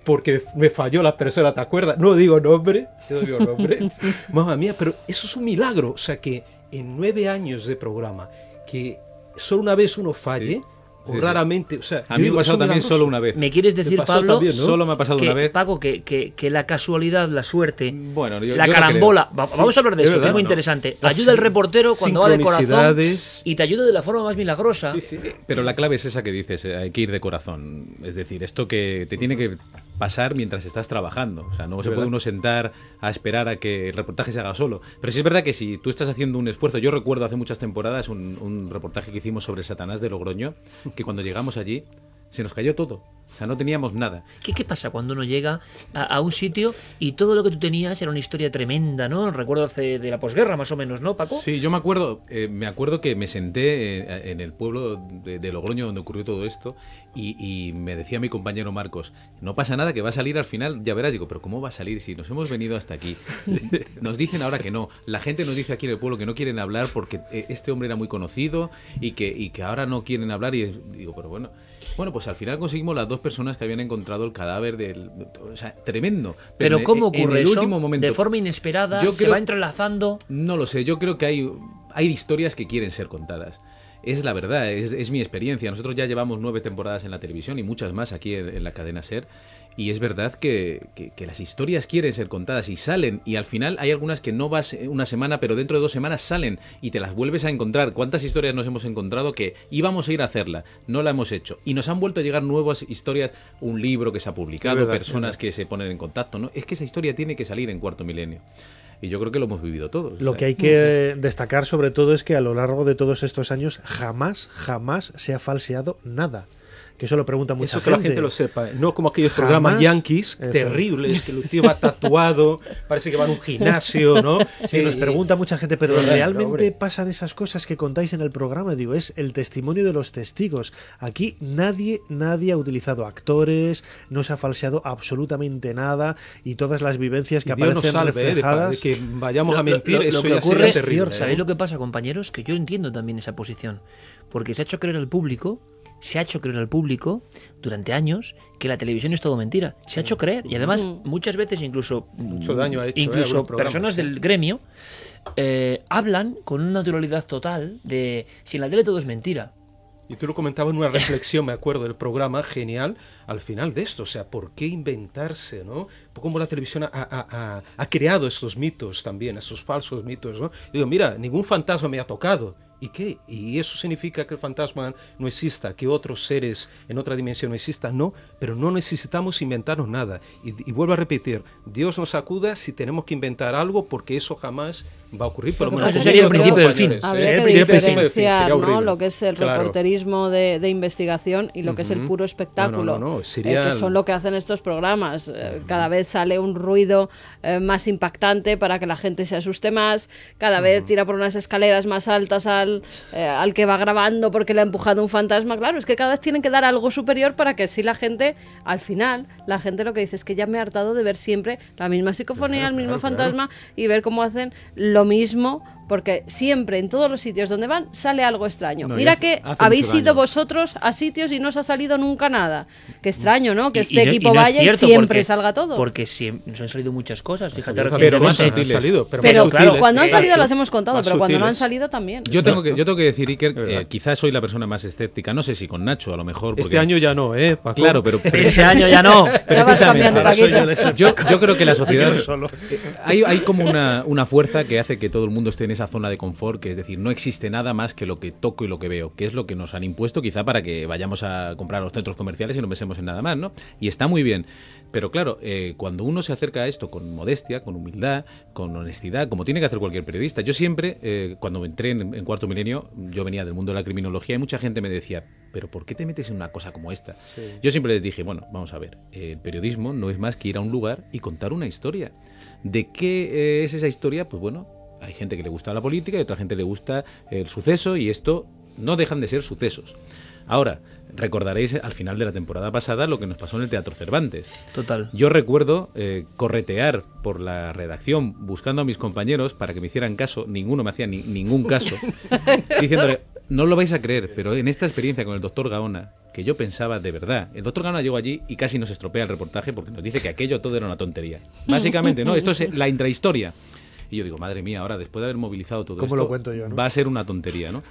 porque me falló la persona, ¿te acuerdas? No digo nombre, yo no digo nombre. [LAUGHS] Mamma mía, pero eso es un milagro. O sea que en nueve años de programa, que solo una vez uno falle, o sí, sí. raramente, o sea, A mí me ha pasado también solo una vez. ¿Me quieres decir, Pablo, también, ¿no? Solo me ha pasado que, una vez. Paco, que, que- que la casualidad, la suerte, Bueno, yo- la yo carambola, vamos a hablar de es eso, que verdad, es muy ¿no? interesante. Ayuda al reportero cuando va de corazón y te ayuda de la forma más milagrosa. Sí, sí. Pero la clave es esa que dices, eh, hay que ir de corazón. Es decir, esto que te tiene que pasar mientras estás trabajando. O sea, no se ¿Verdad? puede uno sentar a esperar a que el reportaje se haga solo. Pero sí es verdad que si tú estás haciendo un esfuerzo, yo recuerdo hace muchas temporadas un, un reportaje que hicimos sobre Satanás de Logroño, que cuando llegamos allí se nos cayó todo. O sea, no teníamos nada. ¿Qué, qué pasa cuando uno llega a, a un sitio y todo lo que tú tenías era una historia tremenda, ¿no? Recuerdo hace de la posguerra, más o menos, ¿no, Paco? Sí, yo me acuerdo, eh, me acuerdo que me senté en el pueblo de, de Logroño donde ocurrió todo esto y, y me decía mi compañero Marcos, no pasa nada que va a salir al final, ya verás, digo, pero ¿cómo va a salir si nos hemos venido hasta aquí? [LAUGHS] Nos dicen ahora que no, la gente nos dice aquí en el pueblo que no quieren hablar porque eh, este hombre era muy conocido y que, y que ahora no quieren hablar y es- digo, pero bueno. Bueno, pues al final conseguimos las dos personas que habían encontrado el cadáver del... O sea, tremendo. Pero en- ¿cómo en ocurre el eso? último momento, De forma inesperada, Yo se creo- va entrelazando. no lo sé, yo creo que hay, hay historias que quieren ser contadas. Es la verdad, es, es mi experiencia. Nosotros ya llevamos nueve temporadas en la televisión y muchas más aquí en, en la cadena Ser. Y es verdad que, que- que las historias quieren ser contadas y salen. Y al final hay algunas que no vas una semana, pero dentro de dos semanas salen y te las vuelves a encontrar. ¿Cuántas historias nos hemos encontrado que íbamos a ir a hacerla? No la hemos hecho. Y nos han vuelto a llegar nuevas historias, un libro que se ha publicado, verdad, personas que se ponen en contacto. ¿no? Es que esa historia tiene que salir en cuarto milenio. Y yo creo que lo hemos vivido todos. Lo O sea, que hay que destacar sobre todo es que a lo largo de todos estos años jamás, jamás se ha falseado nada. Que eso lo pregunta mucha Eso que la gente. gente lo sepa, no como aquellos Jamás. programas yankees Eso. terribles, que el tío va tatuado, parece que va a un gimnasio, ¿no? [LAUGHS] Sí, nos Eh, pregunta mucha gente, pero ¿realmente hombre. pasan esas cosas que contáis en el programa? Digo, es el testimonio de los testigos. Aquí nadie, nadie ha utilizado actores, no se ha falseado absolutamente nada y todas las vivencias que Dios nos aparecen salve eh, reflejadas. de que vayamos a Lo- mentir, lo- eso lo que ya ocurre sería es terrible. cierto, ¿eh? ¿Sabéis lo que pasa, compañeros? Que yo entiendo también esa posición. Porque se ha hecho creer al público, se ha hecho creer al público durante años que la televisión es todo mentira. Se ha hecho creer. Y además, Mm. muchas veces incluso, Mucho daño ha hecho, ¿eh? incluso programas, personas sí. del gremio eh, hablan con una naturalidad total de si en la tele todo es mentira. Y tú lo comentabas en una reflexión, me acuerdo, del programa genial al final de esto. O sea, ¿por qué inventarse, no? Cómo la televisión ha, ha- ha- ha creado estos mitos también, esos falsos mitos, ¿no? Digo, mira, ningún fantasma me ha tocado. ¿Y qué? ¿Y eso significa que el fantasma no exista, que otros seres en otra dimensión no existan? No, pero no necesitamos inventarnos nada. Y, y vuelvo a repetir, Dios nos acuda si tenemos que inventar algo porque eso jamás va a ocurrir. Menos pasa Eso es sería el que principio del fin. compañeros, ¿eh? Habría Sería que el principio del fin. diferenciar Sería ¿no? lo que es el Claro. reporterismo de, de investigación y lo que es el puro espectáculo, No, no, no, no, eh, sería que son lo que hacen estos programas. Eh, Cada vez sale un ruido eh, más impactante para que la gente se asuste más, cada vez tira por unas escaleras más altas al, eh, al que va grabando porque le ha empujado un fantasma. Claro, es que cada vez tienen que dar algo superior para que así la gente, al final, la gente lo que dice es que ya me he hartado de ver siempre la misma psicofonía, Claro, el mismo claro, fantasma y ver cómo hacen lo mismo. Porque siempre en todos los sitios donde van sale algo extraño. No, Mira hace- que hace habéis ido vosotros a sitios y no os ha salido nunca nada. Qué extraño, ¿no? Que Y- este y no- y equipo no vaya y siempre porque- salga todo. Porque siem- nos han salido muchas cosas. Fíjate Pero más han sutiles. salido, pero, pero más claro, cuando han salido Exacto. las hemos contado, pero cuando no han salido también. Yo tengo que, yo tengo que decir, Iker, eh, quizás soy la persona más escéptica. No sé si con Nacho, a lo mejor. Este año ya no, ¿eh? Paco? Claro, pero. Pero este año ya no. [LAUGHS] Yo. Yo, creo que la sociedad. Hay, hay como una, una fuerza que hace que todo el mundo esté en esa zona de confort, que es decir, no existe nada más que lo que toco y lo que veo, que es lo que nos han impuesto quizá para que vayamos a comprar a los centros comerciales y no pensemos en nada más, ¿no? Y está muy bien. Pero claro, eh, cuando uno se acerca a esto con modestia, con humildad, con honestidad, como tiene que hacer cualquier periodista, yo siempre, eh, cuando entré en, en Cuarto Milenio, yo venía del mundo de la criminología y mucha gente me decía, pero ¿por qué te metes en una cosa como esta? Yo siempre les dije, bueno, vamos a ver, el periodismo no es más que ir a un lugar y contar una historia. ¿De qué eh, es esa historia? Pues bueno, hay gente que le gusta la política y otra gente le gusta el suceso y esto no dejan de ser sucesos. Ahora, recordaréis al final de la temporada pasada lo que nos pasó en el Teatro Cervantes. Total. Yo recuerdo eh, corretear por la redacción buscando a mis compañeros para que me hicieran caso, ninguno me hacía ni- ningún caso, [LAUGHS] diciéndole, no lo vais a creer, pero en esta experiencia con el doctor Gaona, que yo pensaba de verdad, el doctor Gaona llegó allí y casi nos estropea el reportaje porque nos dice que aquello todo era una tontería. Básicamente, ¿no? Esto es la intrahistoria. Y yo digo, madre mía, ahora después de haber movilizado todo ¿Cómo esto, lo cuento yo, no? va a ser una tontería, ¿no?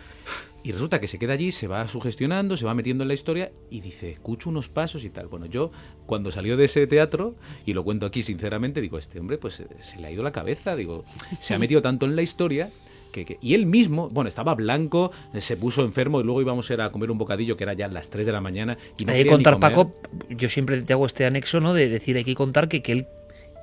Y resulta que se queda allí, se va sugestionando, se va metiendo en la historia y dice, escucho unos pasos y tal. Bueno, yo cuando salió de ese teatro, y lo cuento aquí sinceramente, digo, este hombre pues se le ha ido la cabeza, digo, se ha [LAUGHS] metido tanto en la historia que, que- y él mismo, bueno, estaba blanco, se puso enfermo y luego íbamos a ir a comer un bocadillo que era ya las 3 de la mañana y no hay que contar. Paco, yo siempre te hago este anexo, ¿no? De decir, hay que contar que, que él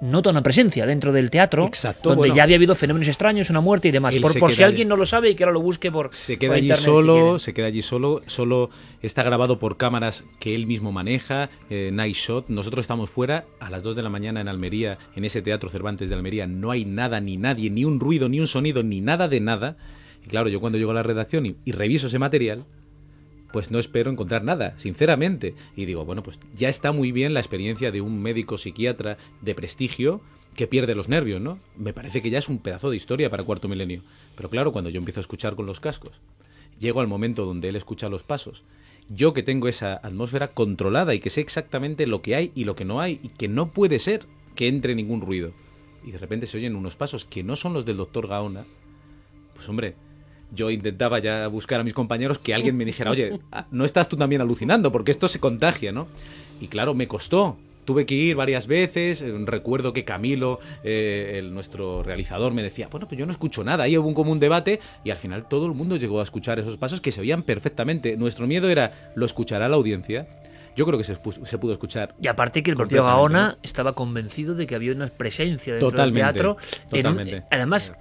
nota una presencia dentro del teatro, Exacto, donde bueno. ya había habido fenómenos extraños, una muerte y demás. Él Por, por si alguien no lo sabe y que ahora lo busque por Se queda por allí internet, si solo, quiere. se queda allí solo, solo está grabado por cámaras que él mismo maneja, eh, Night Shot. Nosotros estamos fuera a las 2 de la mañana en Almería, en ese Teatro Cervantes de Almería. No hay nada, ni nadie, ni un ruido, ni un sonido, ni nada de nada. Y claro, yo cuando llego a la redacción y, y reviso ese material, pues no espero encontrar nada, sinceramente. Y digo, bueno, pues ya está muy bien la experiencia de un médico psiquiatra de prestigio que pierde los nervios, ¿no? Me parece que ya es un pedazo de historia para Cuarto Milenio. Pero claro, cuando yo empiezo a escuchar con los cascos, llego al momento donde él escucha los pasos, yo que tengo esa atmósfera controlada y que sé exactamente lo que hay y lo que no hay y que no puede ser que entre ningún ruido. Y de repente se oyen unos pasos que no son los del doctor Gaona, pues hombre, yo intentaba ya buscar a mis compañeros que alguien me dijera, oye, no estás tú también alucinando, porque esto se contagia, ¿no? Y claro, me costó. Tuve que ir varias veces. Recuerdo que Camilo, eh, el, nuestro realizador, me decía, bueno, pues yo no escucho nada. Ahí hubo un común debate y al final todo el mundo llegó a escuchar esos pasos que se oían perfectamente. Nuestro miedo era, ¿lo escuchará la audiencia? Yo creo que se, pudo escuchar. Y aparte que el propio Gaona estaba convencido de que había una presencia dentro Totalmente, del teatro. en totalmente. además,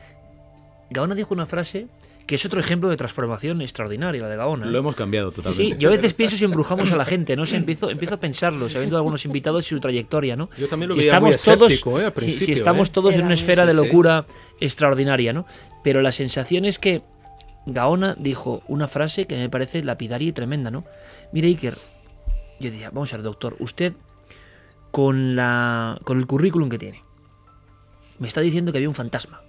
Gaona dijo una frase que es otro ejemplo de transformación extraordinaria, la de Gaona. ¿eh? Lo hemos cambiado totalmente. Sí, yo a veces pienso si embrujamos a la gente, ¿no? sé, empiezo, empiezo a pensarlo, sabiendo algunos invitados y su trayectoria, ¿no? Yo también lo si veía muy estamos todos, escéptico, ¿eh? Al si- estamos ¿eh? todos en una muy- esfera de sí. locura extraordinaria, ¿no? Pero la sensación es que Gaona dijo una frase que me parece lapidaria y tremenda, ¿no? Mire, Iker, yo decía, vamos a ver, doctor, usted con, la, con el currículum que tiene, me está diciendo que había un fantasma.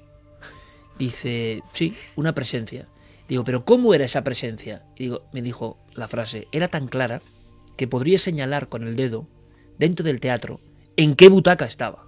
Dice, sí, una presencia. Digo, pero ¿cómo era esa presencia? Y digo, me dijo la frase, era tan clara que podría señalar con el dedo, dentro del teatro, en qué butaca estaba.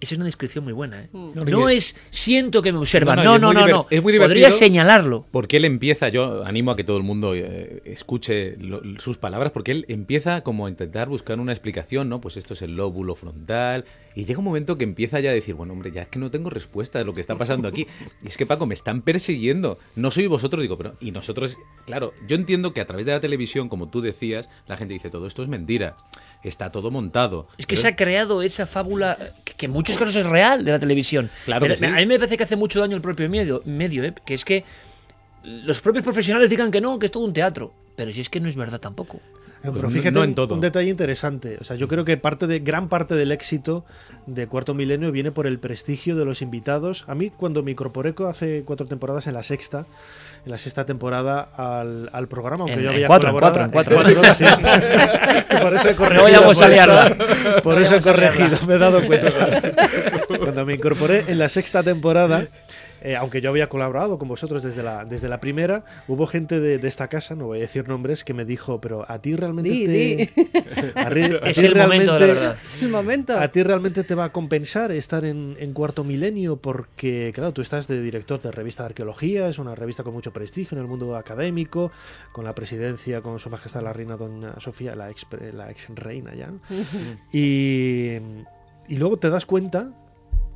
Esa es una descripción muy buena, ¿eh? Mm. No, es siento que me observan, No, no, no, no, es muy no, no. diver- es muy Podría señalarlo. Porque él empieza, yo animo a que todo el mundo eh, escuche lo- sus palabras, porque él empieza como a intentar buscar una explicación, ¿no? Pues esto es el lóbulo frontal, y llega un momento que empieza ya a decir, bueno, hombre, ya es que no tengo respuesta de lo que está pasando aquí. Y es que, Paco, me están persiguiendo. No soy vosotros, digo, pero... Y nosotros, claro, yo entiendo que a través de la televisión, como tú decías, la gente dice, todo esto es mentira, está todo montado. Es que Pero- se ha creado esa fábula que, que en muchos casos es real de la televisión. Claro Pero que sí. A mí me parece que hace mucho daño el propio medio, medio ¿eh? que es que los propios profesionales digan que no, que es todo un teatro. Pero si es que no es verdad tampoco. Pues pero no- fíjate no en un- todo. un detalle interesante. O sea, yo creo que parte de gran parte del éxito de Cuarto Milenio viene por el prestigio de los invitados. A mí cuando me incorporé co- hace cuatro temporadas en la sexta, en la sexta temporada al, al programa, aunque En- yo en había cuatro, en colaborado cuatro, en cuatro. sí. [LAUGHS] [LAUGHS] por eso he corregido. por eso-. Por eso he corregido, me he dado cuenta. Cuando me incorporé en la sexta temporada, eh, aunque yo había colaborado con vosotros desde la, desde la primera, hubo gente de, de esta casa, no voy a decir nombres, que me dijo, pero a ti realmente Di, te... di. [LAUGHS] a ri- a Es ti el momento de la realmente- verdad. Es el momento. ¿A ti realmente te va a compensar estar en, en Cuarto Milenio? Porque, claro, tú estás de director de revista de arqueología, es una revista con mucho prestigio en el mundo académico, con la presidencia, con su majestad la reina doña Sofía, la ex, la ex reina ya. Y, y luego te das cuenta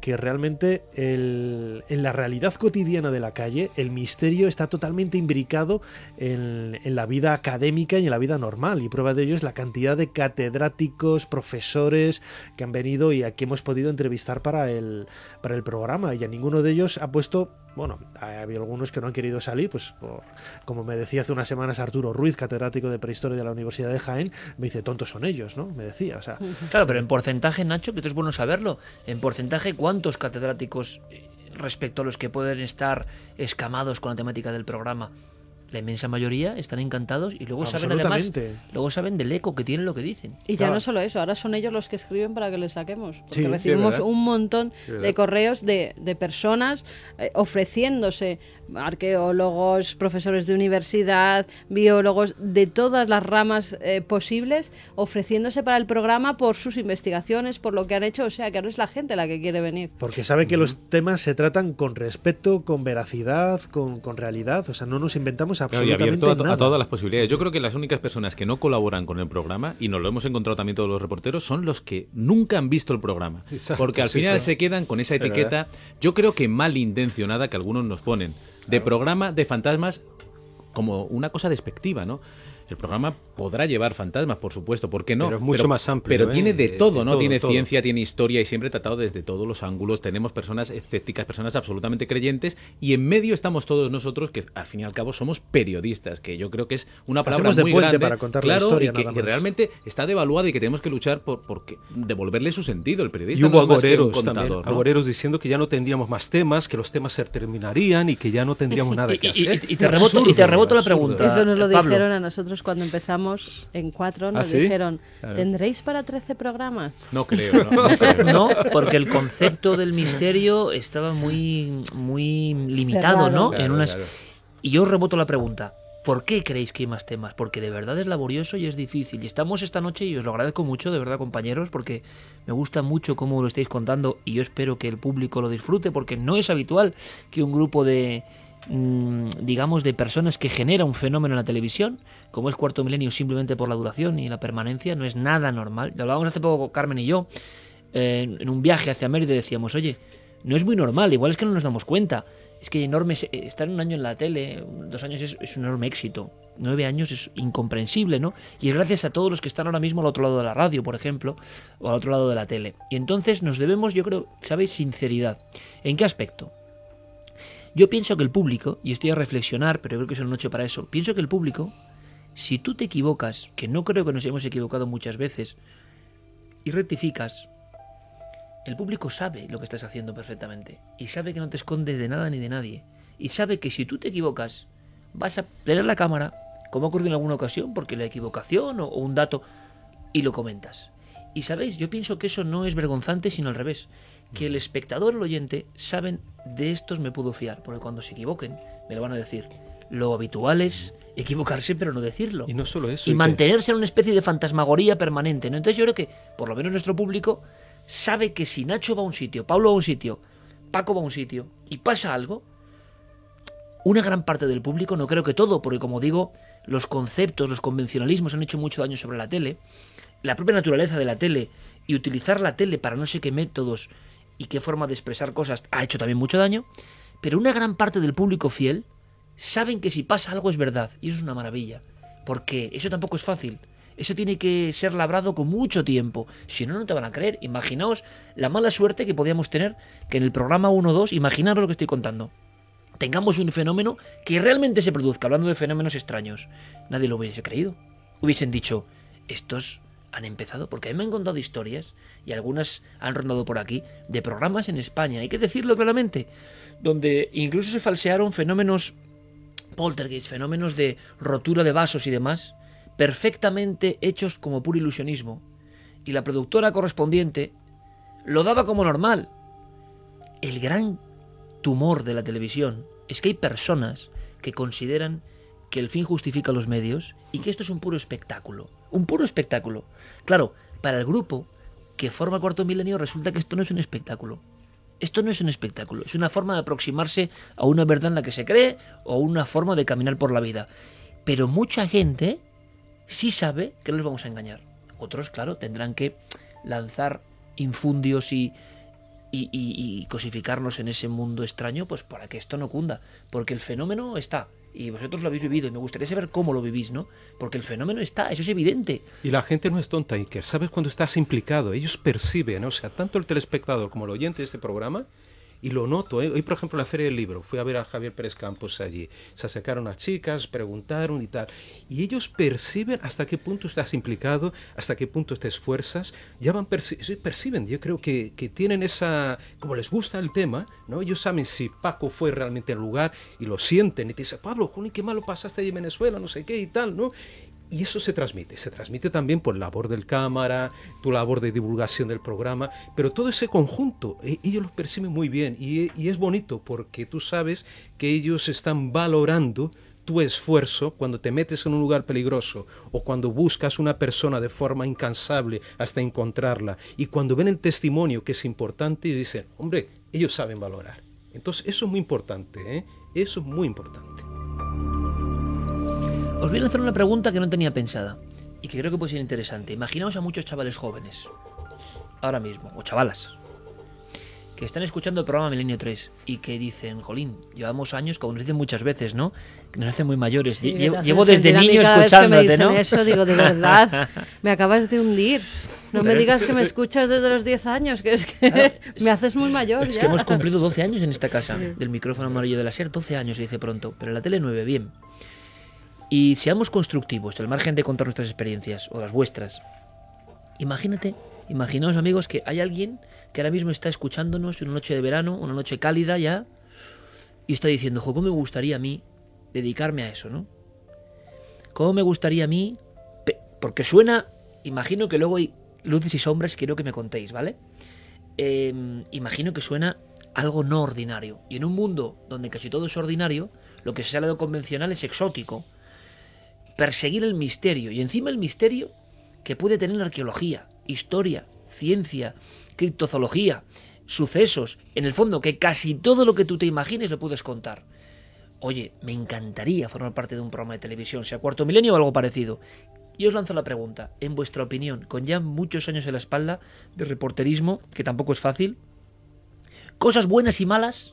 que realmente el- en la realidad cotidiana de la calle el misterio está totalmente imbricado en, en la vida académica y en la vida normal. Y prueba de ello es la cantidad de catedráticos, profesores que han venido y aquí hemos podido entrevistar para el, para el programa. Y a ninguno de ellos ha puesto, bueno, ha habido algunos que no han querido salir, pues por, como me decía hace unas semanas Arturo Ruiz, catedrático de prehistoria de la Universidad de Jaén, me dice, tontos son ellos, ¿no? Me decía, o sea, Claro, pero en porcentaje, Nacho, que esto es bueno saberlo, en porcentaje, ¿cuántos catedráticos eh, respecto a los que pueden estar escamados con la temática del programa? La inmensa mayoría están encantados y luego saben además, luego saben del eco que tienen lo que dicen. Y ya no solo eso, ahora son ellos los que escriben para que les saquemos. Porque Sí, recibimos un montón de correos de, de personas eh, ofreciéndose, arqueólogos, profesores de universidad, biólogos, de todas las ramas eh, posibles, ofreciéndose para el programa por sus investigaciones, por lo que han hecho. O sea, que ahora es la gente la que quiere venir. Porque sabe que los temas se tratan con respeto, con veracidad, con, con realidad. O sea, no nos inventamos Claro, y abierto a, todas las posibilidades. Yo creo que las únicas personas que no colaboran con el programa, y nos lo hemos encontrado también todos los reporteros, son los que nunca han visto el programa. Exacto, Porque al sí, final sí. se quedan con esa etiqueta, yo creo que malintencionada que algunos nos ponen, de programa de fantasmas como una cosa despectiva, ¿no? El programa podrá llevar fantasmas, por supuesto, ¿por qué no? Pero es mucho más amplio, Pero ¿eh? tiene de De- todo, de ¿no? todo, tiene todo. ciencia, tiene historia y siempre tratado desde todos los ángulos. Tenemos personas escépticas, personas absolutamente creyentes y en medio estamos todos nosotros que al fin y al cabo somos periodistas, que yo creo que es una palabra Hacemos de muy puente grande, para contar la claro, historia, y que, realmente está devaluada y que tenemos que luchar por, por que- devolverle su sentido. El periodista Y hubo no es más que un agoreros también, contador, ¿no? agoreros diciendo que ya no tendríamos más temas, que los temas se terminarían y que ya no tendríamos [LAUGHS] nada que Y- y- hacer. y te reboto- y te reboto la pregunta. Eso nos lo Pablo. dijeron a nosotros cuando empezamos en cuatro. Nos ¿Ah, sí? dijeron, Claro. ¿tendréis para 13 programas? No creo, no, no creo. [LAUGHS] No, porque el concepto del misterio estaba muy, muy limitado, Cerrado. ¿no? Claro, en unas... claro. Y yo reboto la pregunta. ¿Por qué creéis que hay más temas? Porque de verdad es laborioso y es difícil. Y estamos esta noche y os lo agradezco mucho, de verdad, compañeros, porque me gusta mucho cómo lo estáis contando y yo espero que el público lo disfrute, porque no es habitual que un grupo de, digamos, de personas que genera un fenómeno en la televisión, como es Cuarto Milenio simplemente por la duración y la permanencia, no es nada normal. Lo hablábamos hace poco Carmen y yo, eh, en un viaje hacia Mérida decíamos, oye, no es muy normal, igual es que no nos damos cuenta. Es que enorme, estar un año en la tele, dos años es, es un enorme éxito. Nueve años es incomprensible, ¿no? Y es gracias a todos los que están ahora mismo al otro lado de la radio, por ejemplo, o al otro lado de la tele. Y entonces nos debemos, yo creo, ¿sabéis? Sinceridad. ¿En qué aspecto? Yo pienso que el público, y estoy a reflexionar, pero creo que es una noche para eso, pienso que el público, si tú te equivocas, que no creo que nos hemos equivocado muchas veces, y rectificas, el público sabe lo que estás haciendo perfectamente y sabe que no te escondes de nada ni de nadie y sabe que si tú te equivocas vas a tener la cámara, como ha ocurrido en alguna ocasión, porque la equivocación o, o un dato y lo comentas. Y sabéis, yo pienso que eso no es vergonzante, sino al revés, que el espectador, el oyente, saben de estos me puedo fiar, porque cuando se equivoquen me lo van a decir. Lo habitual es equivocarse pero no decirlo Y no solo eso. y mantenerse en una especie de fantasmagoría permanente. ¿no? Entonces yo creo que, por lo menos nuestro público, sabe que si Nacho va a un sitio, Pablo va a un sitio, Paco va a un sitio y pasa algo, una gran parte del público, no creo que todo, porque como digo, los conceptos, los convencionalismos han hecho mucho daño sobre la tele, la propia naturaleza de la tele y utilizar la tele para no sé qué métodos y qué forma de expresar cosas ha hecho también mucho daño, pero una gran parte del público fiel saben que si pasa algo es verdad y eso es una maravilla, porque eso tampoco es fácil. Eso tiene que ser labrado con mucho tiempo. Si no, no te van a creer. Imaginaos la mala suerte que podíamos tener que en el programa 1-2, imaginaros lo que estoy contando tengamos un fenómeno que realmente se produzca, hablando de fenómenos extraños. Nadie lo hubiese creído. Hubiesen dicho, estos han empezado, porque a mí me han contado historias, y algunas han rondado por aquí, de programas en España, hay que decirlo claramente, donde incluso se falsearon fenómenos poltergeist, fenómenos de rotura de vasos y demás, perfectamente hechos como puro ilusionismo. Y la productora correspondiente lo daba como normal. El gran tumor de la televisión es que hay personas que consideran que el fin justifica los medios y que esto es un puro espectáculo. Un puro espectáculo. Claro, para el grupo que forma Cuarto Milenio resulta que esto no es un espectáculo. Esto no es un espectáculo, es una forma de aproximarse a una verdad en la que se cree o una forma de caminar por la vida. Pero mucha gente sí sabe que les vamos a engañar. Otros, claro, tendrán que lanzar infundios y, y, y- y cosificarnos en ese mundo extraño, pues para que esto no cunda. Porque el fenómeno está. Y vosotros lo habéis vivido y me gustaría saber cómo lo vivís, ¿no? Porque el fenómeno está, eso es evidente. Y la gente no es tonta, Iker. ¿Sabes cuando estás implicado? Ellos perciben, o sea, tanto el telespectador como el oyente de este programa, y lo noto. ¿eh? Hoy, por ejemplo, la Feria del Libro, fui a ver a Javier Pérez Campos allí. Se acercaron las chicas, preguntaron y tal. Y ellos perciben hasta qué punto estás implicado, hasta qué punto te esfuerzas. Ya van perciben, yo creo que, que tienen esa... Como les gusta el tema, ¿no? Ellos saben si Paco fue realmente el lugar y lo sienten. Y te dicen, Pablo, Juni, qué malo pasaste allí en Venezuela, no sé qué y tal, ¿no? Y eso se transmite, se transmite también por labor del cámara, tu labor de divulgación del programa, pero todo ese conjunto, e- ellos lo perciben muy bien y, es bonito porque tú sabes que ellos están valorando tu esfuerzo cuando te metes en un lugar peligroso o cuando buscas una persona de forma incansable hasta encontrarla y cuando ven el testimonio que es importante y dicen, hombre, ellos saben valorar. Entonces eso es muy importante, ¿eh? eso es muy importante. Os voy a lanzar una pregunta que no tenía pensada y que creo que puede ser interesante. Imaginaos a muchos chavales jóvenes, ahora mismo, o chavalas, que están escuchando el programa Milenio 3 y que dicen, jolín, llevamos años, como nos dicen muchas veces, ¿no? Que nos hacen muy mayores. Sí, Llevo desde niño cada vez que me escuchándote, dicen ¿no? eso digo, de verdad, [LAUGHS] me acabas de hundir. No me digas que me escuchas desde los 10 años, que es que [LAUGHS] me haces muy mayor Es ya. que hemos cumplido 12 años en esta casa, Sí. del micrófono amarillo de la SER, 12 años se dice pronto, pero en la tele 9, bien. Y seamos constructivos, al margen de contar nuestras experiencias, o las vuestras. Imagínate, imaginaos amigos que hay alguien que ahora mismo está escuchándonos una noche de verano, una noche cálida ya, y está diciendo, ¿cómo me gustaría a mí dedicarme a eso, no? ¿Cómo me gustaría a mí? Porque suena, imagino que luego hay luces y sombras, quiero que me contéis, ¿vale? Eh, imagino que suena algo no ordinario. Y en un mundo donde casi todo es ordinario, lo que se sale de convencional es exótico. Perseguir el misterio. Y encima el misterio que puede tener arqueología, historia, ciencia, criptozoología, sucesos. En el fondo, que casi todo lo que tú te imagines lo puedes contar. Oye, me encantaría formar parte de un programa de televisión, sea cuarto milenio o algo parecido. Y os lanzo la pregunta, en vuestra opinión, con ya muchos años en la espalda de reporterismo, que tampoco es fácil, cosas buenas y malas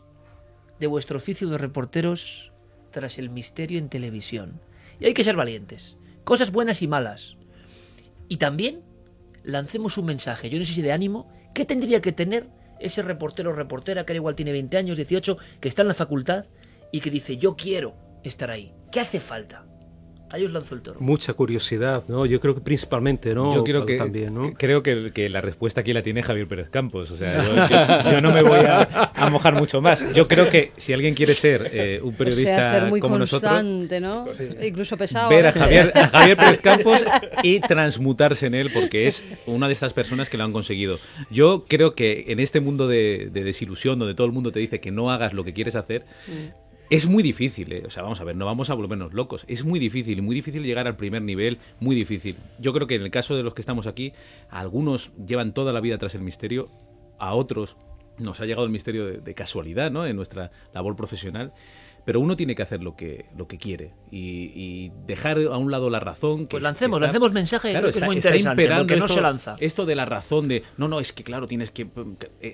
de vuestro oficio de reporteros tras el misterio en televisión. Y hay que ser valientes. Cosas buenas y malas. Y también lancemos un mensaje, yo no sé si de ánimo, ¿qué tendría que tener ese reportero o reportera que ahora igual tiene 20 años, 18, que está en la facultad y que dice, yo quiero estar ahí? ¿Qué hace falta? Ahí os lanzo el toro. Mucha curiosidad, ¿no? Yo creo que principalmente, ¿no? Yo creo que, también, ¿no? creo que, que la respuesta aquí la tiene Javier Pérez Campos. O sea, yo, [LAUGHS] yo- yo no me voy a, a mojar mucho más. Yo creo que si alguien quiere ser eh, un o periodista sea, ser muy como nosotros, constante, ¿no? Incluso pesado. ver a veces. Javier, a [LAUGHS] Javier Pérez Campos y transmutarse en él, porque es una de estas personas que lo han conseguido. Yo creo que en este mundo de, de desilusión, donde todo el mundo te dice que no hagas lo que quieres hacer, es muy difícil, ¿eh? o sea, vamos a ver, no vamos a volvernos locos. Es muy difícil, muy difícil llegar al primer nivel, muy difícil. Yo creo que en el caso de los que estamos aquí, algunos llevan toda la vida tras el misterio, a otros nos ha llegado el misterio de, de casualidad, ¿no? En nuestra labor profesional. Pero uno tiene que hacer lo que, lo que quiere y, y dejar a un lado la razón. Que Pues es- lancemos, que está- lancemos mensaje, Claro, que es está imperando porque no esto, se lanza. Esto de la razón de, no, no, es que claro, tienes que... eh,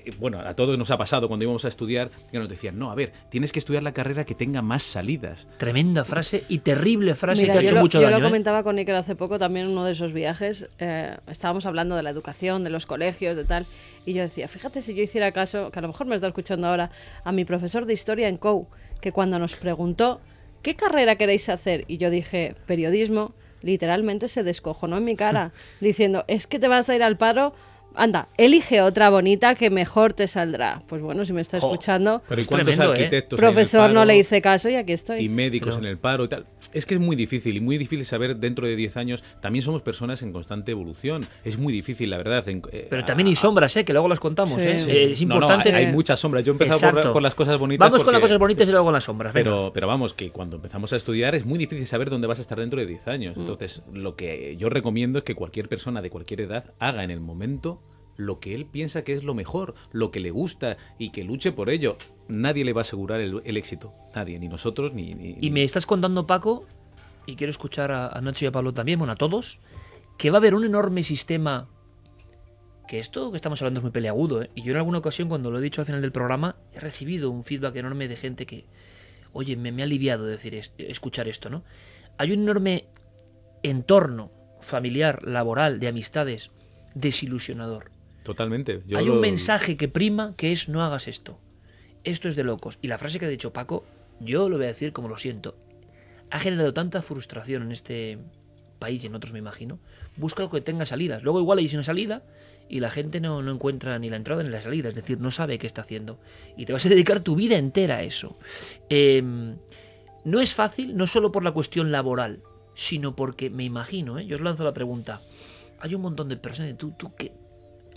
eh, bueno, a todos nos ha pasado cuando íbamos a estudiar, que nos decían, no, a ver, tienes que estudiar la carrera que tenga más salidas. Tremenda frase y terrible frase Mira, que ha yo hecho lo, mucho yo daño. lo ¿eh? comentaba con Iker hace poco, también en uno de esos viajes. eh, estábamos hablando de la educación, de los colegios, de tal. Y yo decía, fíjate si yo hiciera caso, que a lo mejor me está escuchando ahora, a mi profesor de historia en COU, que cuando nos preguntó, ¿qué carrera queréis hacer? Y yo dije, periodismo, literalmente se descojonó en mi cara, [LAUGHS] diciendo, es que te vas a ir al paro. Anda, elige otra bonita que mejor te saldrá. Pues bueno, si me está escuchando, Pero ¿y cuántos tremendo, ¿eh? arquitectos hay en el profesor no le hice caso y aquí estoy. y médicos Pero- en el paro y tal. Es que es muy difícil y muy difícil saber dentro de 10 años. También somos personas en constante evolución. Es muy difícil, la verdad. en- eh, Pero a- también hay sombras, ¿eh? que luego las contamos. Sí. ¿eh? Sí. Es No, no, importante. hay, hay muchas sombras. Yo he empezado por, por las cosas bonitas. Vamos con las cosas bonitas y luego con las sombras. venga. Pero, pero vamos, que cuando empezamos a estudiar es muy difícil saber dónde vas a estar dentro de 10 años. Entonces, lo que yo recomiendo es que cualquier persona de cualquier edad haga en el momento lo que él piensa que es lo mejor, lo que le gusta y que luche por ello. Nadie le va a asegurar el, el éxito. Nadie, ni nosotros, ni... ni- Y me estás contando, Paco, y quiero escuchar a, a Nacho y a Pablo también, bueno, a todos, que va a haber un enorme sistema. Que esto que estamos hablando es muy peleagudo, ¿eh? Y yo en alguna ocasión, cuando lo he dicho al final del programa, he recibido un feedback enorme de gente que, oye, me, me ha aliviado decir est- escuchar esto, ¿no? Hay un enorme entorno familiar, laboral, de amistades, desilusionador. Totalmente. Yo Hay un mensaje que prima que es no hagas esto. Esto es de locos. Y la frase que ha dicho Paco, yo lo voy a decir como lo siento. Ha generado tanta frustración en este país y en otros me imagino. Busca algo que tenga salidas. Luego igual hay una salida y la gente no, no encuentra ni la entrada ni la salida. Es decir, no sabe qué está haciendo. Y te vas a dedicar tu vida entera a eso. Eh, no es fácil, no solo por la cuestión laboral, sino porque me imagino, ¿eh? yo os lanzo la pregunta. Hay un montón de personas, ¿tú, tú qué?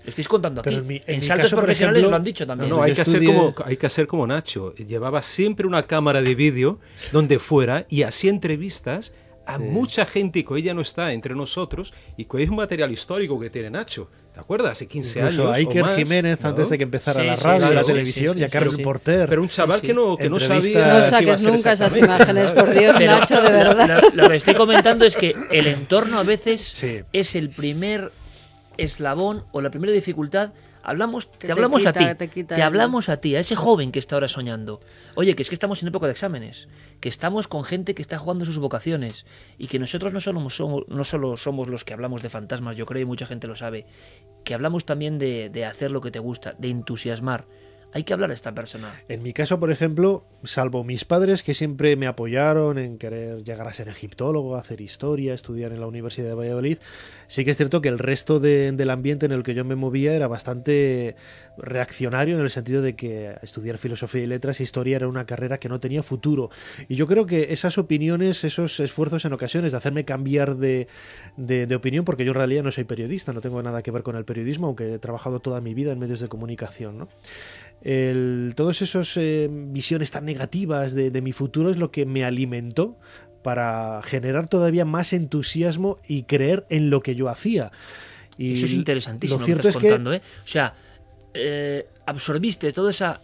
Lo estáis contando aquí. Pero en mi- en mi saltos caso, profesionales ejemplo, lo han dicho también. no, hay que, hacer estudié- como, hay que hacer como Nacho. Llevaba siempre una cámara de vídeo donde fuera y hacía entrevistas a mucha gente que hoy ya no está entre nosotros y que hoy es un material histórico que tiene Nacho. ¿Te acuerdas? Hace 15 Incluso años. a o Iker más, Jiménez ¿no? antes de que empezara Sí, la sí, radio la claro, televisión sí, y a sí, Carmen sí. Porter. Pero un chaval Sí, que no, que no sabía. No saques nunca esas imágenes, por Dios, Pero Nacho, de lo- verdad. Lo, lo que estoy comentando es que el entorno a veces Sí. es el primer eslabón o la primera dificultad Hablamos, te, Te- te hablamos a ti, te quita hablamos a ti, a ese joven que está ahora soñando. Oye, que es que estamos en época de exámenes, que estamos con gente que está jugando sus vocaciones y que nosotros no solo somos, no solo somos los que hablamos de fantasmas, yo creo y mucha gente lo sabe, que hablamos también de, de hacer lo que te gusta, de entusiasmar. Hay que hablar a esta persona. En mi caso, por ejemplo, salvo mis padres que siempre me apoyaron en querer llegar a ser egiptólogo, hacer historia, estudiar en la Universidad de Valladolid, sí que es cierto que el resto de- del ambiente en el que yo me movía era bastante reaccionario en el sentido de que estudiar filosofía y letras e historia era una carrera que no tenía futuro. Y yo creo que esas opiniones, esos esfuerzos en ocasiones de hacerme cambiar de, de- de opinión, porque yo en realidad no soy periodista, no tengo nada que ver con el periodismo, aunque he trabajado toda mi vida en medios de comunicación, ¿no? El, todas esas eh, visiones tan negativas de, de mi futuro es lo que me alimentó para generar todavía más entusiasmo y creer en lo que yo hacía. Y Eso es interesantísimo Lo cierto es que ¿eh? O sea, eh, absorbiste toda esa,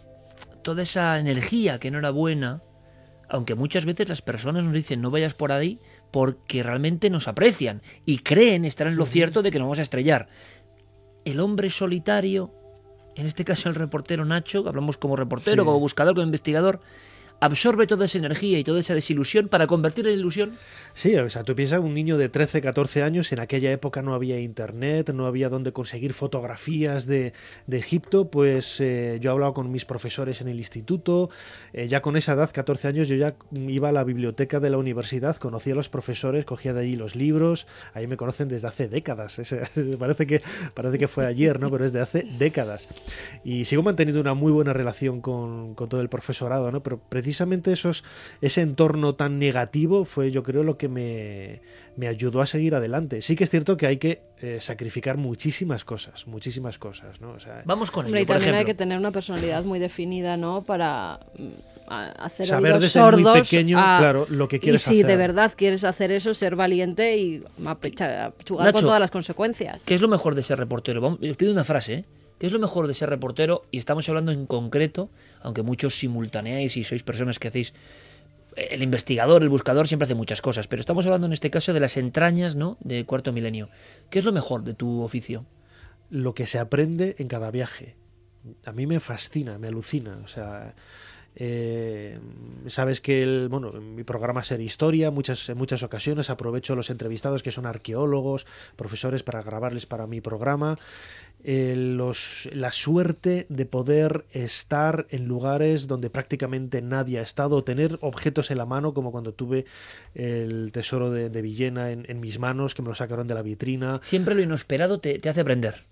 toda esa energía que no era buena, aunque muchas veces las personas nos dicen no vayas por ahí porque realmente nos aprecian y creen estar en lo cierto de que nos vamos a estrellar. El hombre solitario, en este caso el reportero Nacho, hablamos como reportero, Sí. como buscador, como investigador, absorbe toda esa energía y toda esa desilusión para convertirla en ilusión. Sí, o sea, tú piensas un niño de 13, 14 años, en aquella época no había internet, no había donde conseguir fotografías de, de Egipto, pues eh, yo he hablado con mis profesores en el instituto, eh, ya con esa edad, 14 años, yo ya iba a la biblioteca de la universidad, conocía a los profesores, cogía de allí los libros, ahí me conocen desde hace décadas, [LAUGHS] parece, que, parece que fue ayer, ¿no? Pero es de hace décadas. Y sigo manteniendo una muy buena relación con, con todo el profesorado, ¿no? Pero precisamente esos, ese entorno tan negativo fue, yo creo, lo que me, me ayudó a seguir adelante. Sí que es cierto que hay que eh, sacrificar muchísimas cosas, muchísimas cosas, ¿no? O sea, Vamos con Hombre, ello, y por también hay que tener una personalidad muy definida, ¿no? Para mm, hacer saber desde muy sordos pequeño, a- claro, lo que Y quieres si hacer. de verdad quieres hacer eso, ser valiente y Nacho. con todas las consecuencias. ¿Qué es lo mejor de ser reportero? Vamos, os pido una frase, ¿eh? ¿Qué es lo mejor de ser reportero? Y estamos hablando en concreto, aunque muchos simultaneáis y sois personas que hacéis... El investigador, el buscador siempre hace muchas cosas, pero estamos hablando en este caso de las entrañas, ¿no? De cuarto milenio. ¿Qué es lo mejor de tu oficio? lo que se aprende en cada viaje. A mí me fascina, me alucina. O sea, eh, sabes que el, bueno, en mi programa Ser Historia, muchas, en muchas ocasiones aprovecho a los entrevistados que son arqueólogos, profesores para grabarles para mi programa. Eh, la suerte de poder estar en lugares donde prácticamente nadie ha estado, o tener objetos en la mano, como cuando tuve el tesoro de, Villena en, en mis manos, que me lo sacaron de la vitrina. Siempre lo inesperado te, te hace aprender.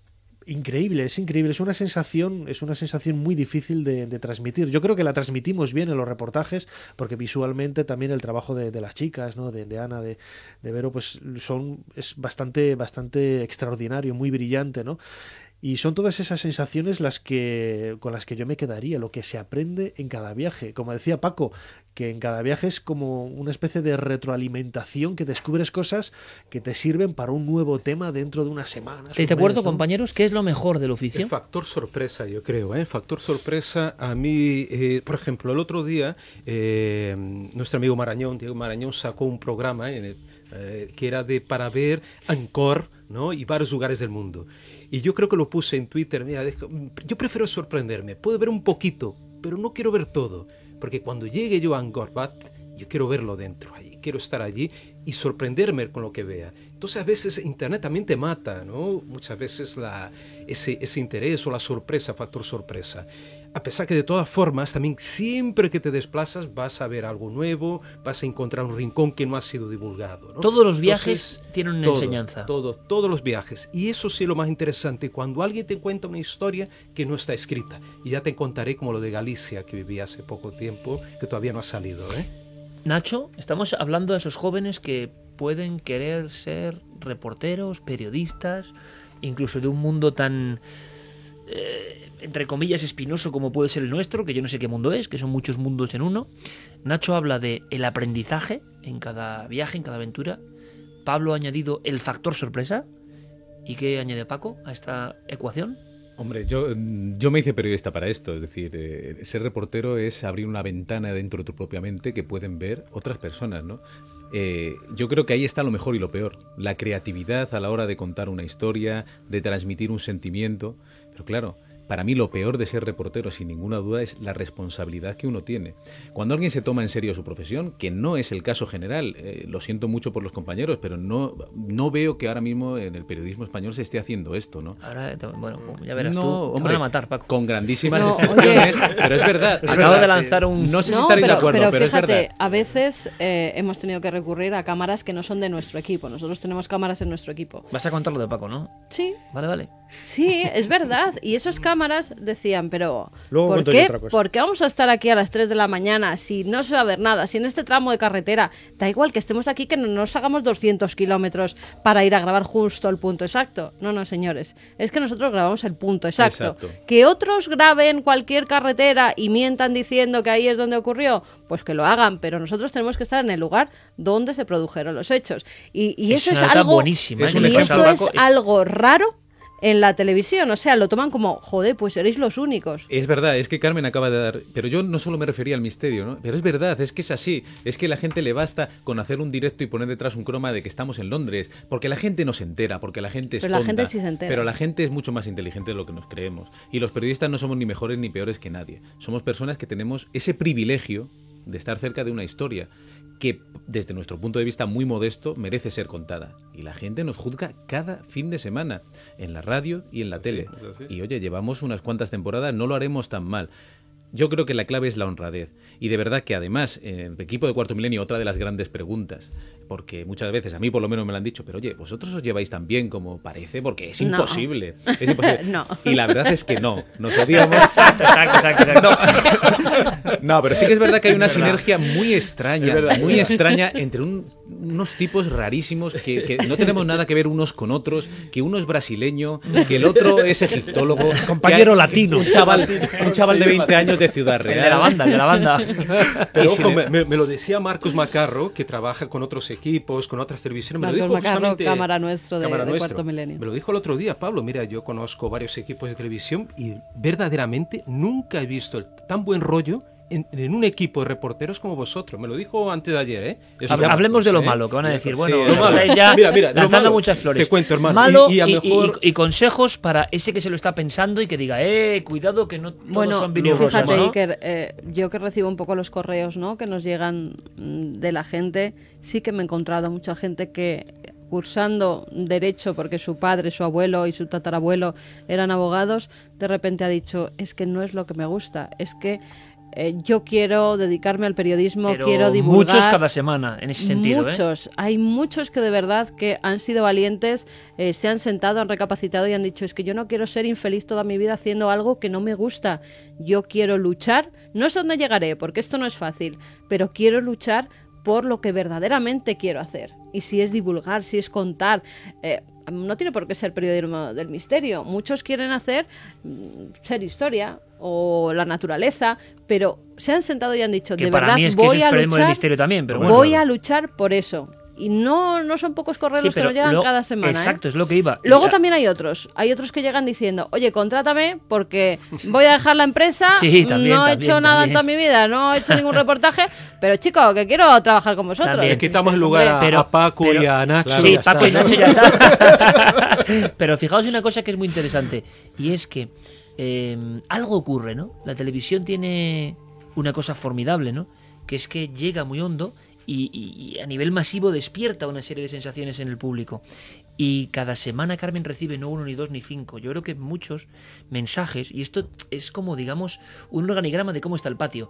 Increíble, es increíble, es una sensación, es una sensación muy difícil de, transmitir. Yo creo que la transmitimos bien en los reportajes, porque visualmente también el trabajo de, las chicas, ¿no? de, de Ana, de, de Vero, pues son, es bastante, bastante extraordinario, muy brillante, ¿no? Y son todas esas sensaciones las que con las que yo me quedaría, lo que se aprende en cada viaje. Como decía Paco, que en cada viaje es como una especie de retroalimentación que descubres cosas que te sirven para un nuevo tema dentro de unas semanas. ¿Estáis de un acuerdo, mes, ¿no? compañeros? ¿Qué es lo mejor del oficio? El factor sorpresa, yo creo. ¿eh? Factor sorpresa, a mí, eh, por ejemplo, el otro día, eh, nuestro amigo Marañón, Diego Marañón, sacó un programa en el- eh, que era de para ver Angkor ¿no? y varios lugares del mundo. Y yo creo que lo puse en Twitter. Mira, dejo- yo prefiero sorprenderme. Puedo ver un poquito, pero no quiero ver todo. Porque cuando llegue yo a Angkor Wat, yo quiero verlo dentro. Ahí. Quiero estar allí y sorprenderme con lo que vea. Entonces a veces Internet también te mata, ¿no? Muchas veces la, ese, ese interés o la sorpresa, factor sorpresa. A pesar que de todas formas, también siempre que te desplazas vas a ver algo nuevo, vas a encontrar un rincón que no ha sido divulgado. ¿no? Todos los viajes Entonces, tienen una todo, enseñanza. Todo, todos los viajes. Y eso sí es lo más interesante, cuando alguien te cuenta una historia que no está escrita. Y ya te contaré como lo de Galicia, que viví hace poco tiempo, que todavía no ha salido. ¿eh? Nacho, estamos hablando de esos jóvenes que pueden querer ser reporteros, periodistas, incluso de un mundo tan, eh, entre comillas, espinoso como puede ser el nuestro, que yo no sé qué mundo es, que son muchos mundos en uno. Nacho habla de el aprendizaje en cada viaje, en cada aventura. Pablo ha añadido el factor sorpresa. ¿Y qué añade Paco a esta ecuación? Hombre, yo, yo me hice periodista para esto, es decir, eh, ser reportero es abrir una ventana dentro de tu propia mente que pueden ver otras personas, ¿no? eh, yo creo que ahí está lo mejor y lo peor. La creatividad a la hora de contar una historia, de transmitir un sentimiento. Pero claro, para mí lo peor de ser reportero, sin ninguna duda, es la responsabilidad que uno tiene. Cuando alguien se toma en serio su profesión, que no es el caso general, eh, lo siento mucho por los compañeros, pero no, no veo que ahora mismo en el periodismo español se esté haciendo esto, ¿no? Ahora, te- bueno, ya verás no, tú. Te hombre, van a matar, Paco. con grandísimas No, excepciones, pero es verdad. es Acabo verdad, de sí. lanzar un... No sé si No, estaréis pero, de acuerdo, pero pero, es fíjate, verdad. a veces eh, hemos tenido que recurrir a cámaras que no son de nuestro equipo. Nosotros tenemos cámaras en nuestro equipo. Vas a contar lo de Paco, ¿no? Sí, Vale, vale. sí, es verdad. Y esas cámaras decían, pero Luego ¿por qué. ¿por qué vamos a estar aquí a las 3 de la mañana si no se va a ver nada? Si en este tramo de carretera, da igual que estemos aquí, que no nos hagamos 200 kilómetros para ir a grabar justo el punto exacto. No, no, señores. Es que nosotros grabamos el punto exacto. Exacto. Que otros graben cualquier carretera y mientan diciendo que ahí es donde ocurrió, pues que lo hagan, pero nosotros tenemos que estar en el lugar donde se produjeron los hechos. Y, y Es eso es, algo buenísima, ¿eh? y eso es Paco. algo raro en la televisión, o sea, lo toman como, joder, pues seréis los únicos. Es verdad, es que Carmen acaba de dar. Pero yo no solo me refería al misterio, ¿no? Pero es verdad, es que es así. Es que la gente le basta con hacer un directo y poner detrás un croma de que estamos en Londres. Porque la gente no se entera, porque la gente es Pero la gente sí se entera. Pero la gente es mucho más inteligente de lo que nos creemos. Y los periodistas no somos ni mejores ni peores que nadie. Somos personas que tenemos ese privilegio de estar cerca de una historia que desde nuestro punto de vista muy modesto merece ser contada. Y la gente nos juzga cada fin de semana, en la radio y en la tele. es así. Y oye, llevamos unas cuantas temporadas, no lo haremos tan mal. Yo creo que la clave es la honradez. Y de verdad que además, en el equipo de Cuarto Milenio, otra de las grandes preguntas, porque muchas veces a mí por lo menos me lo han dicho, pero oye, vosotros os lleváis tan bien como parece, porque es No. imposible. Es imposible. [LAUGHS] No. Y la verdad es que no. Nos odiamos. [LAUGHS] Exacto, exacto, exacto. exacto. No, pero sí que es verdad que hay una sinergia muy extraña, verdad. muy extraña entre un- unos tipos rarísimos que, que no tenemos nada que ver unos con otros, que uno es brasileño, que el otro es egiptólogo. Compañero hay- latino. Un chaval, un chaval de 20 años de Ciudad El Real. de la banda, el de la banda. Pero ojo, me- me lo decía Marcos Macarro, que trabaja con otros equipos, con otras televisiones. Me lo dijo Macarro, justamente- cámara nuestro de- cámara de nuestro. Cuarto Milenio. Me lo dijo el otro día, Pablo. Mira, yo conozco varios equipos de televisión y verdaderamente nunca he visto el- tan buen rollo en, en un equipo de reporteros como vosotros. Me lo dijo antes de ayer, ¿eh? Eso Hab- ya, Hablemos de lo ¿eh? malo, que van a decir, Sí, bueno, lo malo. estáis ya Mira, mira, lo lanzando malo, muchas flores. Te cuento, hermano. Malo y, y a y- mejor... y- y consejos para ese que se lo está pensando y que diga, eh, cuidado que no todos Bueno, son vino rosas, fíjate, ¿no? Iker, eh, yo que recibo un poco los correos ¿no? que nos llegan mm, de la gente, sí que me he encontrado mucha gente que cursando derecho porque su padre, su abuelo y su tatarabuelo eran abogados, de repente ha dicho, es que no es lo que me gusta, es que eh, yo quiero dedicarme al periodismo, Pero quiero divulgar. muchos cada semana, en ese sentido, ¿eh? Muchos, hay muchos que de verdad que han sido valientes, eh, se han sentado, han recapacitado y han dicho es que yo no quiero ser infeliz toda mi vida haciendo algo que no me gusta. Yo quiero luchar, no sé dónde llegaré, porque esto no es fácil, pero quiero luchar por lo que verdaderamente quiero hacer. Y si es divulgar, si es contar, eh, no tiene por qué ser periodismo del misterio. Muchos quieren hacer mm, ser historia o la naturaleza, pero se han sentado y han dicho, Que de verdad mí es que voy a periodismo del luchar misterio también, pero bueno. voy a luchar por eso. Y no, no son pocos correos Sí, que nos llegan lo- cada semana. ¿eh? Exacto, es lo que iba. Luego también hay otros. Hay otros que llegan diciendo, oye, contrátame porque voy a dejar la empresa. [LAUGHS] Sí, también, no he también, hecho nada también. en toda mi vida, no he hecho ningún reportaje, [LAUGHS] pero chico, que quiero trabajar con vosotros. También. Le quitamos lugar a, "Hombre, Pero- a Paco pero- y a Nacho. sí, está, Paco y ¿no? Nacho ya está. [LAUGHS] Pero fijaos en una cosa que es muy interesante y es que eh, algo ocurre, ¿no? La televisión tiene una cosa formidable, ¿no? Que es que llega muy hondo y, y- y a nivel masivo despierta una serie de sensaciones en el público. Y cada semana Carmen recibe no uno, ni dos, ni cinco. Yo creo que muchos mensajes, y esto es como, digamos, un organigrama de cómo está el patio.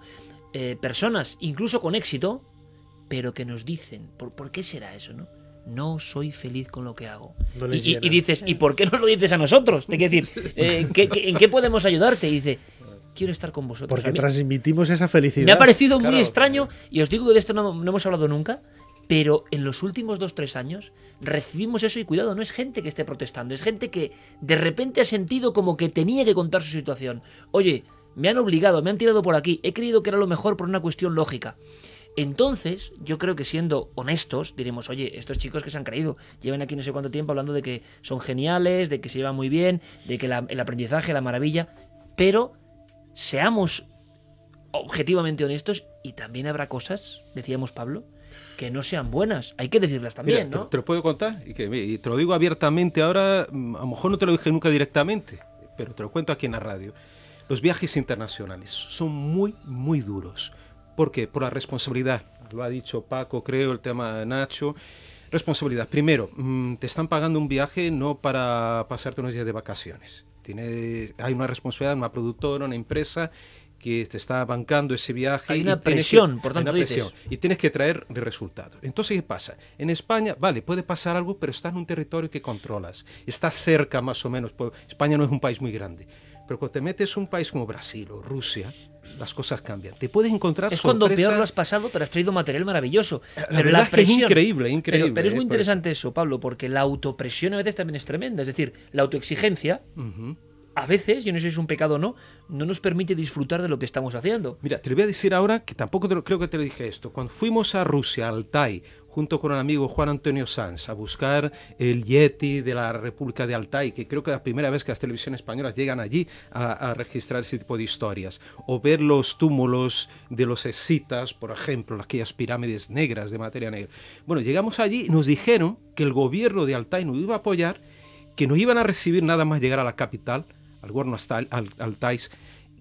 Eh, personas, incluso con éxito, pero que nos dicen, ¿por, por qué será eso, no? No soy feliz con lo que hago. No y, dices, ¿y por qué nos lo dices a nosotros? Te quiero decir, [LAUGHS] eh, ¿qué- qué- ¿en qué podemos ayudarte? Y dice, quiero estar con vosotros. Porque transmitimos esa felicidad. me ha parecido muy Claro. extraño, y os digo que de esto no, no hemos hablado nunca, pero en los últimos dos, tres años recibimos eso y cuidado, no es gente que esté protestando, es gente que de repente ha sentido como que tenía que contar su situación. Oye, me han obligado, me han tirado por aquí, he creído que era lo mejor por una cuestión lógica. Entonces, yo creo que siendo honestos, diremos, oye, estos chicos que se han creído, llevan aquí no sé cuánto tiempo hablando de que son geniales, de que se llevan muy bien, de que la- el aprendizaje, la maravilla, pero seamos objetivamente honestos y también habrá cosas, decíamos Pablo, que no sean buenas. Hay que decirlas también, Mira, ¿no? te, te lo puedo contar y, que, y te lo digo abiertamente ahora, mm, a lo mejor no te lo dije nunca directamente, pero te lo cuento aquí en la radio. Los viajes internacionales son muy, muy duros. ¿Por qué? Por la responsabilidad. Lo ha dicho Paco, creo, el tema de Nacho. Responsabilidad. Primero, mm, te están pagando un viaje no para pasarte unos días de vacaciones. Tiene, hay una responsabilidad, una productora, una empresa que te está bancando ese viaje. Hay y una que- presión, por tanto una dices. presión y tienes que traer de resultado. Entonces, ¿qué pasa? En España, vale, puede pasar algo, pero está en un territorio que controlas. Está cerca más o menos. pues, España no es un país muy grande. Pero cuando te metes en un país como Brasil o Rusia, las cosas cambian. Te puedes encontrar Es cuando peor lo has pasado, pero has traído material maravilloso. La pero verdad es que es presión- increíble, Pero- increíble, Pero, es eh, muy por interesante eso. Pablo, porque la autopresión a veces también es tremenda. Es decir, la autoexigencia, Ujú. a veces, yo no sé si es un pecado o no, no nos permite disfrutar de lo que estamos haciendo. Mira, te lo voy a decir ahora que tampoco te lo- creo que te lo dije esto. Cuando fuimos a Rusia, a Altai, junto con el amigo Juan Antonio Sanz, a buscar el Yeti de la República de Altai, que creo que es la primera vez que las televisiones españolas llegan allí a, registrar ese tipo de historias, o ver los túmulos de los escitas, por ejemplo, aquellas pirámides negras de materia negra. Bueno, llegamos allí y nos dijeron que el gobierno de Altai nos iba a apoyar, que nos iban a recibir nada más llegar a la capital, al hasta Al- Al- Altai,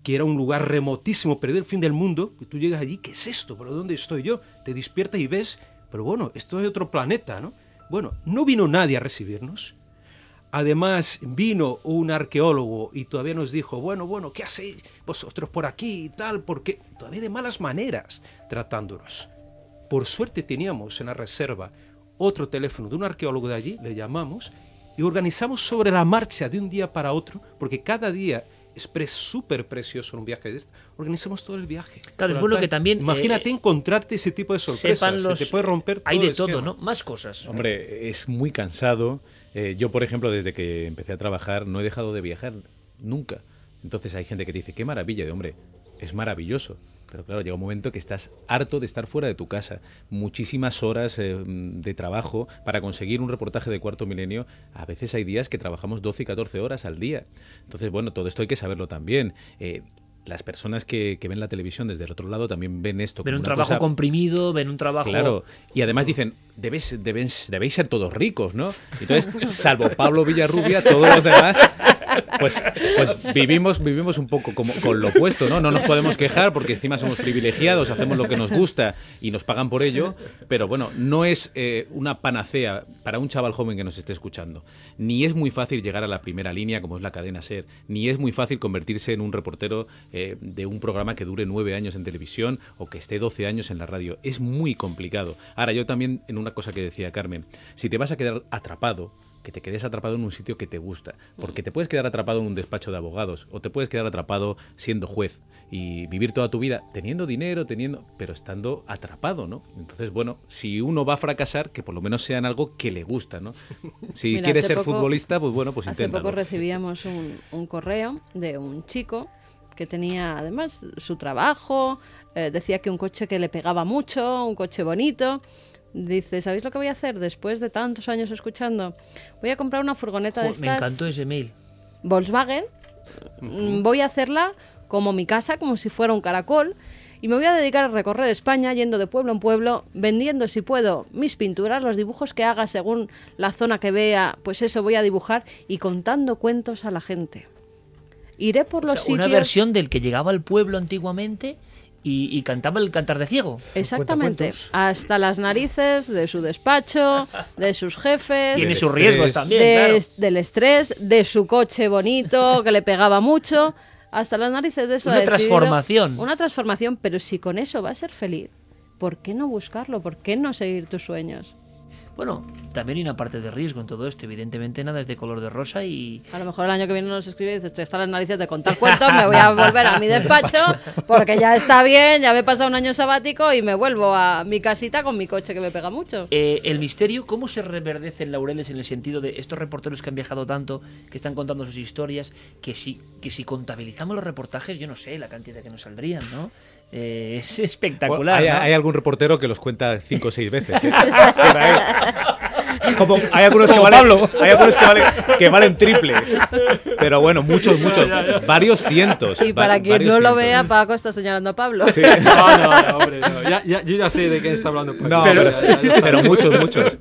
que era un lugar remotísimo, perdido el fin del mundo, y tú llegas allí, ¿qué es esto? ¿Pero dónde estoy yo? Te despiertas y ves, pero bueno, esto es otro planeta, ¿no? Bueno, no vino nadie a recibirnos. Además, vino un arqueólogo y todavía nos dijo, bueno, bueno, ¿qué hacéis vosotros por aquí y tal? Porque todavía de malas maneras tratándonos. Por suerte teníamos en la reserva otro teléfono de un arqueólogo de allí, le llamamos, y organizamos sobre la marcha de un día para otro, porque cada día es pre- súper precioso en un viaje de este, organizamos todo el viaje. Claro, es bueno que también, Imagínate eh, encontrarte ese tipo de sorpresas, los... se te puede romper todo Hay de el todo, esquema. ¿no? Más cosas. Hombre, es muy cansado. Eh, yo, por ejemplo, desde que empecé a trabajar, no he dejado de viajar nunca. Entonces hay gente que te dice, qué maravilla, de hombre, es maravilloso. Pero claro, llega un momento que estás harto de estar fuera de tu casa. Muchísimas horas eh, de trabajo para conseguir un reportaje de cuarto milenio. A veces hay días que trabajamos 12 y 14 horas al día. Entonces, bueno, todo esto hay que saberlo también. Eh, las personas que, que ven la televisión desde el otro lado también ven esto Ven como un una trabajo cosa comprimido, ven un trabajo... Claro, y además dicen, debéis, debéis, debéis ser todos ricos, ¿no? Entonces, [LAUGHS] salvo Pablo Villarrubia, todos los demás, pues, pues vivimos, vivimos un poco como con lo opuesto, ¿no? No nos podemos quejar porque encima somos privilegiados, hacemos lo que nos gusta y nos pagan por ello, pero bueno, no es eh, una panacea para un chaval joven que nos esté escuchando. Ni es muy fácil llegar a la primera línea, como es la cadena SER, ni es muy fácil convertirse en un reportero eh, de un programa que dure nueve años en televisión o que esté 12 años en la radio. Es muy complicado. Ahora, yo también, en una cosa que decía Carmen, si te vas a quedar atrapado, que te quedes atrapado en un sitio que te gusta, porque te puedes quedar atrapado en un despacho de abogados o te puedes quedar atrapado siendo juez y vivir toda tu vida teniendo dinero, teniendo, pero estando atrapado, ¿no? Entonces, bueno, si uno va a fracasar, que por lo menos sea en algo que le gusta, ¿no? [LAUGHS] Si Mira, hace ser poco- futbolista, pues bueno, pues Hace inténtalo. poco recibíamos un, un correo de un chico que tenía además su trabajo, eh, decía que un coche que le pegaba mucho, un coche bonito. Dice, ¿sabéis lo que voy a hacer después de tantos años escuchando? Voy a comprar una furgoneta de estas me encantó ese mail. Volkswagen, voy a hacerla como mi casa, como si fuera un caracol, y me voy a dedicar a recorrer España yendo de pueblo en pueblo, vendiendo si puedo mis pinturas, los dibujos que haga según la zona que vea, pues eso voy a dibujar y contando cuentos a la gente. Iré por O los sea, una sitios versión del que llegaba al pueblo antiguamente y, y cantaba el cantar de ciego. Exactamente, hasta las narices de su despacho, de sus jefes, Tiene Del sus riesgos estrés. también, de- claro. del estrés, de su coche bonito que le pegaba mucho, hasta las narices de eso. Una ha transformación. Una transformación, pero si con eso va a ser feliz, ¿por qué no buscarlo? ¿Por qué no seguir tus sueños? Bueno, también hay una parte de riesgo en todo esto. Evidentemente nada es de color de rosa y... A lo mejor el año que viene nos escribe y dices, estoy hasta las narices de contar cuentos, me voy a volver a mi [LAUGHS] despacho porque ya está bien, ya me he pasado un año sabático y me vuelvo a mi casita con mi coche que me pega mucho. Eh, el misterio, ¿cómo se reverdece en Laureles en el sentido de estos reporteros que han viajado tanto, que están contando sus historias, que si, que si contabilizamos los reportajes, yo no sé la cantidad que nos saldrían, ¿no? Eh, es espectacular. hay, ¿no? hay algún reportero que los cuenta cinco o seis veces. ¿eh? [LAUGHS] Como hay algunos que valen, Pablo. hay algunos que valen, que valen triple. Pero bueno, muchos, muchos, varios cientos. Y va- para quien varios no lo cientos. vea, Paco está señalando a Pablo. Sí. [LAUGHS] No, no, no, hombre, no. Ya, ya- yo ya sé de qué está hablando. Paco. No, pero, pero, ya- ya pero muchos, muchos.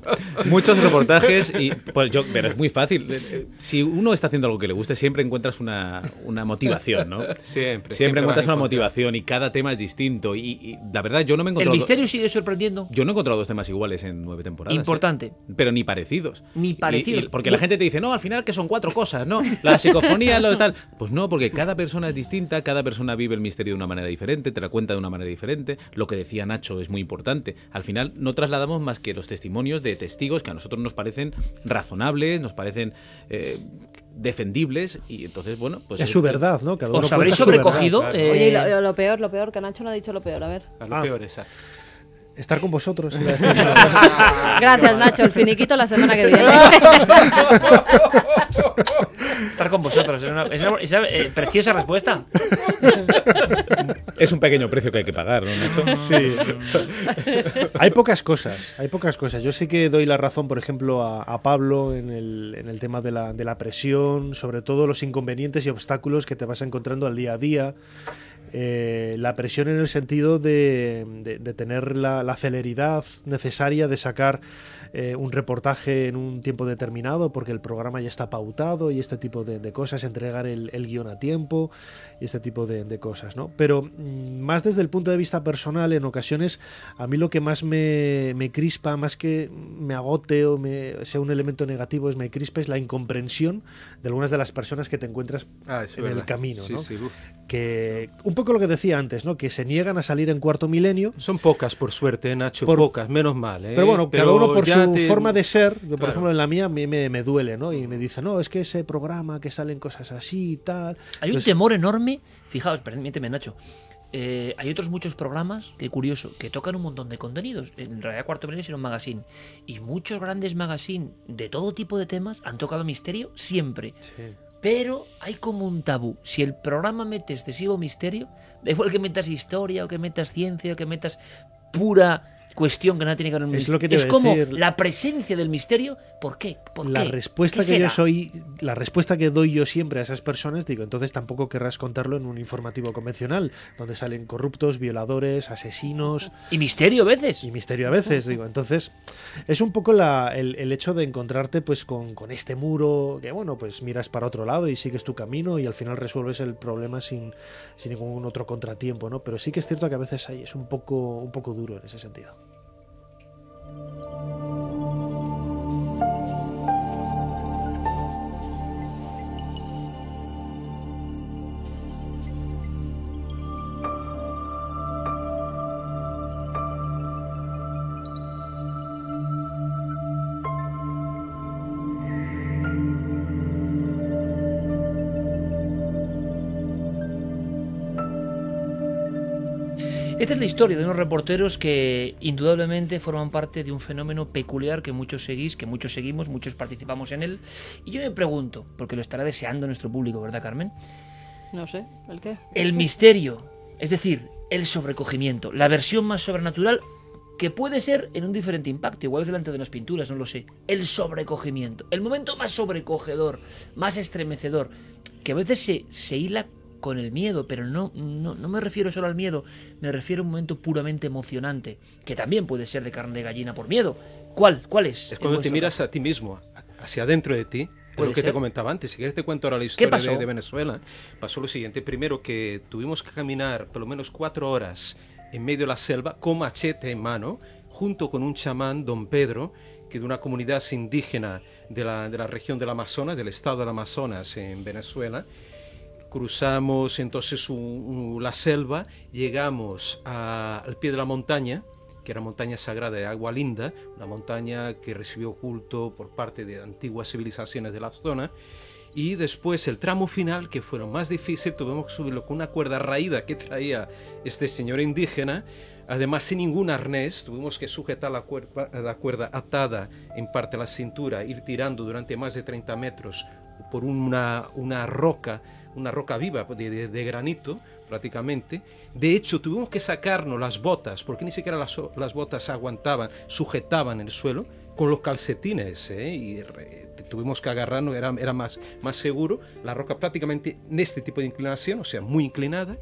Muchos reportajes y pues yo, pero es muy fácil. Eh, eh, Si uno está haciendo algo que le guste, siempre encuentras una, una motivación, ¿no? Siempre, Siempre, encuentras una motivación y cada tema es distinto. Y, y la verdad, yo no me he El encontrado. misterio sigue sorprendiendo. Yo no he encontrado dos temas iguales en nueve temporadas. ¿eh? Importante. Pero ni parecidos. Ni parecidos. y- porque la gente te dice, no, al final que son cuatro cosas, ¿no? La psicofonía, lo tal. Pues no, porque cada persona es distinta, cada persona vive el misterio de una manera diferente, te la cuenta de una manera diferente. Lo que decía Nacho es muy importante. Al final no trasladamos más que los testimonios de testigos que a nosotros nos parecen razonables, nos parecen eh, defendibles y entonces, bueno, pues... es su verdad, ¿no? Cada uno ¿Os habréis su verdad. sobrecogido? claro. eh, Oye, lo, lo peor, lo peor, que Nacho no ha dicho lo peor, a ver. A lo Ah. peor, exacto. Estar con vosotros. iba a decir. [LAUGHS] Gracias, Nacho. El finiquito la semana que viene. estar con vosotros. Es una, es una- esa, eh, preciosa respuesta. Es un pequeño precio que hay que pagar, ¿no, Nacho? Sí. hay pocas cosas, hay pocas cosas. Yo sí que doy la razón, por ejemplo, a, a Pablo en el, en el tema de la, de la presión, sobre todo los inconvenientes y obstáculos que te vas encontrando al día a día. Eh, la presión en el sentido de, de- de tener la, la celeridad necesaria de sacar eh, un reportaje en un tiempo determinado porque el programa ya está pautado y este tipo de, de cosas, entregar el, el guion a tiempo y este tipo de, cosas, ¿no? Pero mm, más desde el punto de vista personal, en ocasiones, a mí lo que más me, me crispa, más que me agote o me, sea un elemento negativo, es me crispa, es la incomprensión de algunas de las personas que te encuentras Ah, en el camino, Sí, ¿no? sí, uf. Que un poco lo que decía antes, ¿no? Que se niegan a salir en cuarto milenio. Son pocas, por suerte, Nacho, Por- pocas, menos mal. ¿eh? Pero bueno, cada uno por su te- forma de ser. Yo, por Claro. ejemplo, en la mía a mí me, me duele, ¿no? Y me dice, no, es que ese programa que salen cosas así y tal. Hay un Entonces, temor enorme. Fijaos, permíteme, Nacho. Eh, hay otros muchos programas, que curioso, que tocan un montón de contenidos. En realidad, Cuarto Milenio es un magazine. Y muchos grandes magazines de todo tipo de temas han tocado misterio siempre. sí. Pero hay como un tabú. Si el programa mete excesivo misterio, da igual que metas historia o que metas ciencia o que metas pura cuestión que nada tiene que ver con el Es lo que te misterio. a como decir. la presencia del misterio. ¿Por qué? ¿Por la qué? respuesta ¿Qué que yo soy, la respuesta que doy yo siempre a esas personas, digo, entonces tampoco querrás contarlo en un informativo convencional, donde salen corruptos, violadores, asesinos Y misterio a veces. y misterio a veces, digo. Entonces, es un poco la- el, el hecho de encontrarte pues con, con este muro, que bueno, pues miras para otro lado y sigues tu camino y al final resuelves el problema sin, sin ningún otro contratiempo, ¿no? Pero sí que es cierto que a veces ahí es un poco, un poco duro en ese sentido. あ! Esta es la historia de unos reporteros que indudablemente forman parte de un fenómeno peculiar que muchos seguís, que muchos seguimos, muchos participamos en él. Y yo me pregunto, porque lo estará deseando nuestro público, ¿verdad, Carmen? No sé, ¿el qué? El misterio, es decir, el sobrecogimiento, la versión más sobrenatural que puede ser en un diferente impacto, igual es delante de unas pinturas, no lo sé. El sobrecogimiento, el momento más sobrecogedor, más estremecedor, que a veces se, se hila con el miedo, pero no, no, no me refiero solo al miedo, me refiero a un momento puramente emocionante, que también puede ser de carne de gallina por miedo. ¿Cuál? ¿Cuál es? Es cuando te miras caso? a ti mismo, hacia adentro de ti. Es Puede lo que ser. te comentaba antes. Si quieres te cuento ahora la historia de, de Venezuela. Pasó lo siguiente. Primero que tuvimos que caminar por lo menos cuatro horas en medio de la selva con machete en mano, junto con un chamán, don Pedro, que de una comunidad indígena de la, de la región del Amazonas, del estado del Amazonas en Venezuela. Cruzamos entonces la selva, llegamos al pie de la montaña, que era montaña sagrada de Agua Linda, una montaña que recibió culto por parte de antiguas civilizaciones de la zona. Y después el tramo final, que fue lo más difícil, tuvimos que subirlo con una cuerda raída que traía este señor indígena. Además, sin ningún arnés, tuvimos que sujetar la cuerda, la cuerda atada en parte a la cintura, ir tirando durante más de 30 metros por una, una roca, una roca viva de, granito prácticamente. De hecho, tuvimos que sacarnos las botas, porque ni siquiera las, las botas aguantaban, sujetaban el suelo. con los calcetines, ¿eh? y tuvimos que agarrarnos, era, era más, más seguro, la roca prácticamente en este tipo de inclinación, o sea, muy inclinada,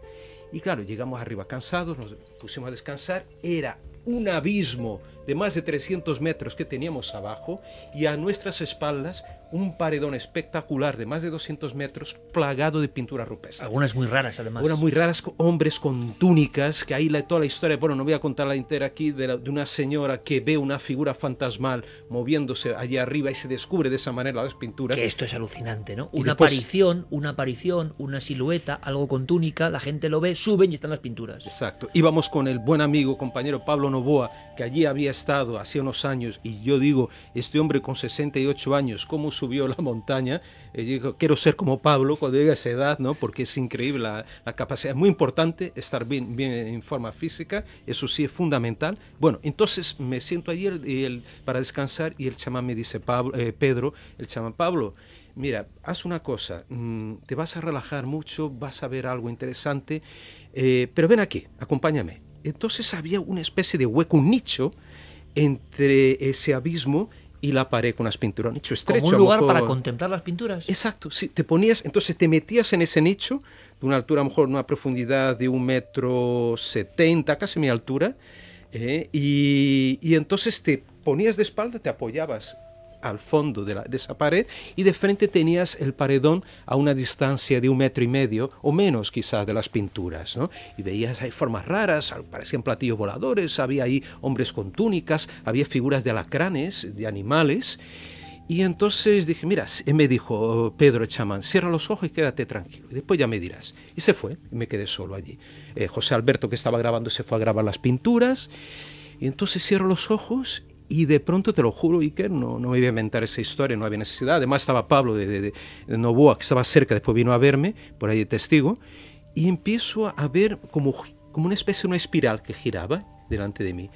y claro, llegamos arriba cansados, nos pusimos a descansar, era un abismo de más de 300 metros que teníamos abajo y a nuestras espaldas un paredón espectacular de más de 200 metros plagado de pinturas rupestres. Algunas muy raras, además. Algunas muy raras, hombres con túnicas, que ahí la, toda la historia, bueno, no voy a contar la entera aquí, de, de, una señora que ve una figura fantasmal moviéndose allí arriba y se descubre de esa manera las pinturas. Que esto es alucinante, ¿no? una aparición, una aparición, una silueta, algo con túnica, la gente lo ve, suben y están las pinturas. Exacto. Íbamos con el buen amigo, compañero Pablo Novoa, que allí había estado hace unos años, y yo digo, este hombre con 68 años, ¿cómo subió la montaña? Y digo, quiero ser como Pablo cuando llegue a esa edad, ¿no? Porque es increíble la, la, capacidad. Es muy importante estar bien, bien en forma física, eso sí es fundamental. Bueno, entonces me siento allí para descansar y el chamán me dice, Pablo, eh, Pedro, el chamán Pablo, mira, haz una cosa, mmm, te vas a relajar mucho, vas a ver algo interesante, eh, pero ven aquí, acompáñame. Entonces había una especie de hueco, un nicho entre ese abismo y la pared con las pinturas, un nicho estrecho. Como un lugar para contemplar las pinturas. Exacto, sí, te ponías, entonces te metías en ese nicho, de una altura, a lo mejor, una profundidad de un metro setenta, casi mi altura, eh, y, y entonces te ponías de espalda, te apoyabas al fondo de, la, de, esa pared y de frente tenías el paredón a una distancia de un metro y medio o menos quizás de las pinturas. ¿no? Y veías ahí formas raras, parecían platillos voladores, había ahí hombres con túnicas, había figuras de alacranes, de animales. Y entonces dije, mira, me dijo Pedro chamán, cierra los ojos y quédate tranquilo. Y después ya me dirás. Y se fue, y me quedé solo allí. Eh, José Alberto, que estaba grabando, se fue a grabar las pinturas. Y entonces cierro los ojos y de pronto, te lo juro, Iker, no, no me iba a inventar esa historia, no había necesidad. Además estaba Pablo de, de, de Novoa, que estaba cerca, después vino a verme, por ahí testigo, y empiezo a ver como, como una especie de una espiral que giraba delante de mí.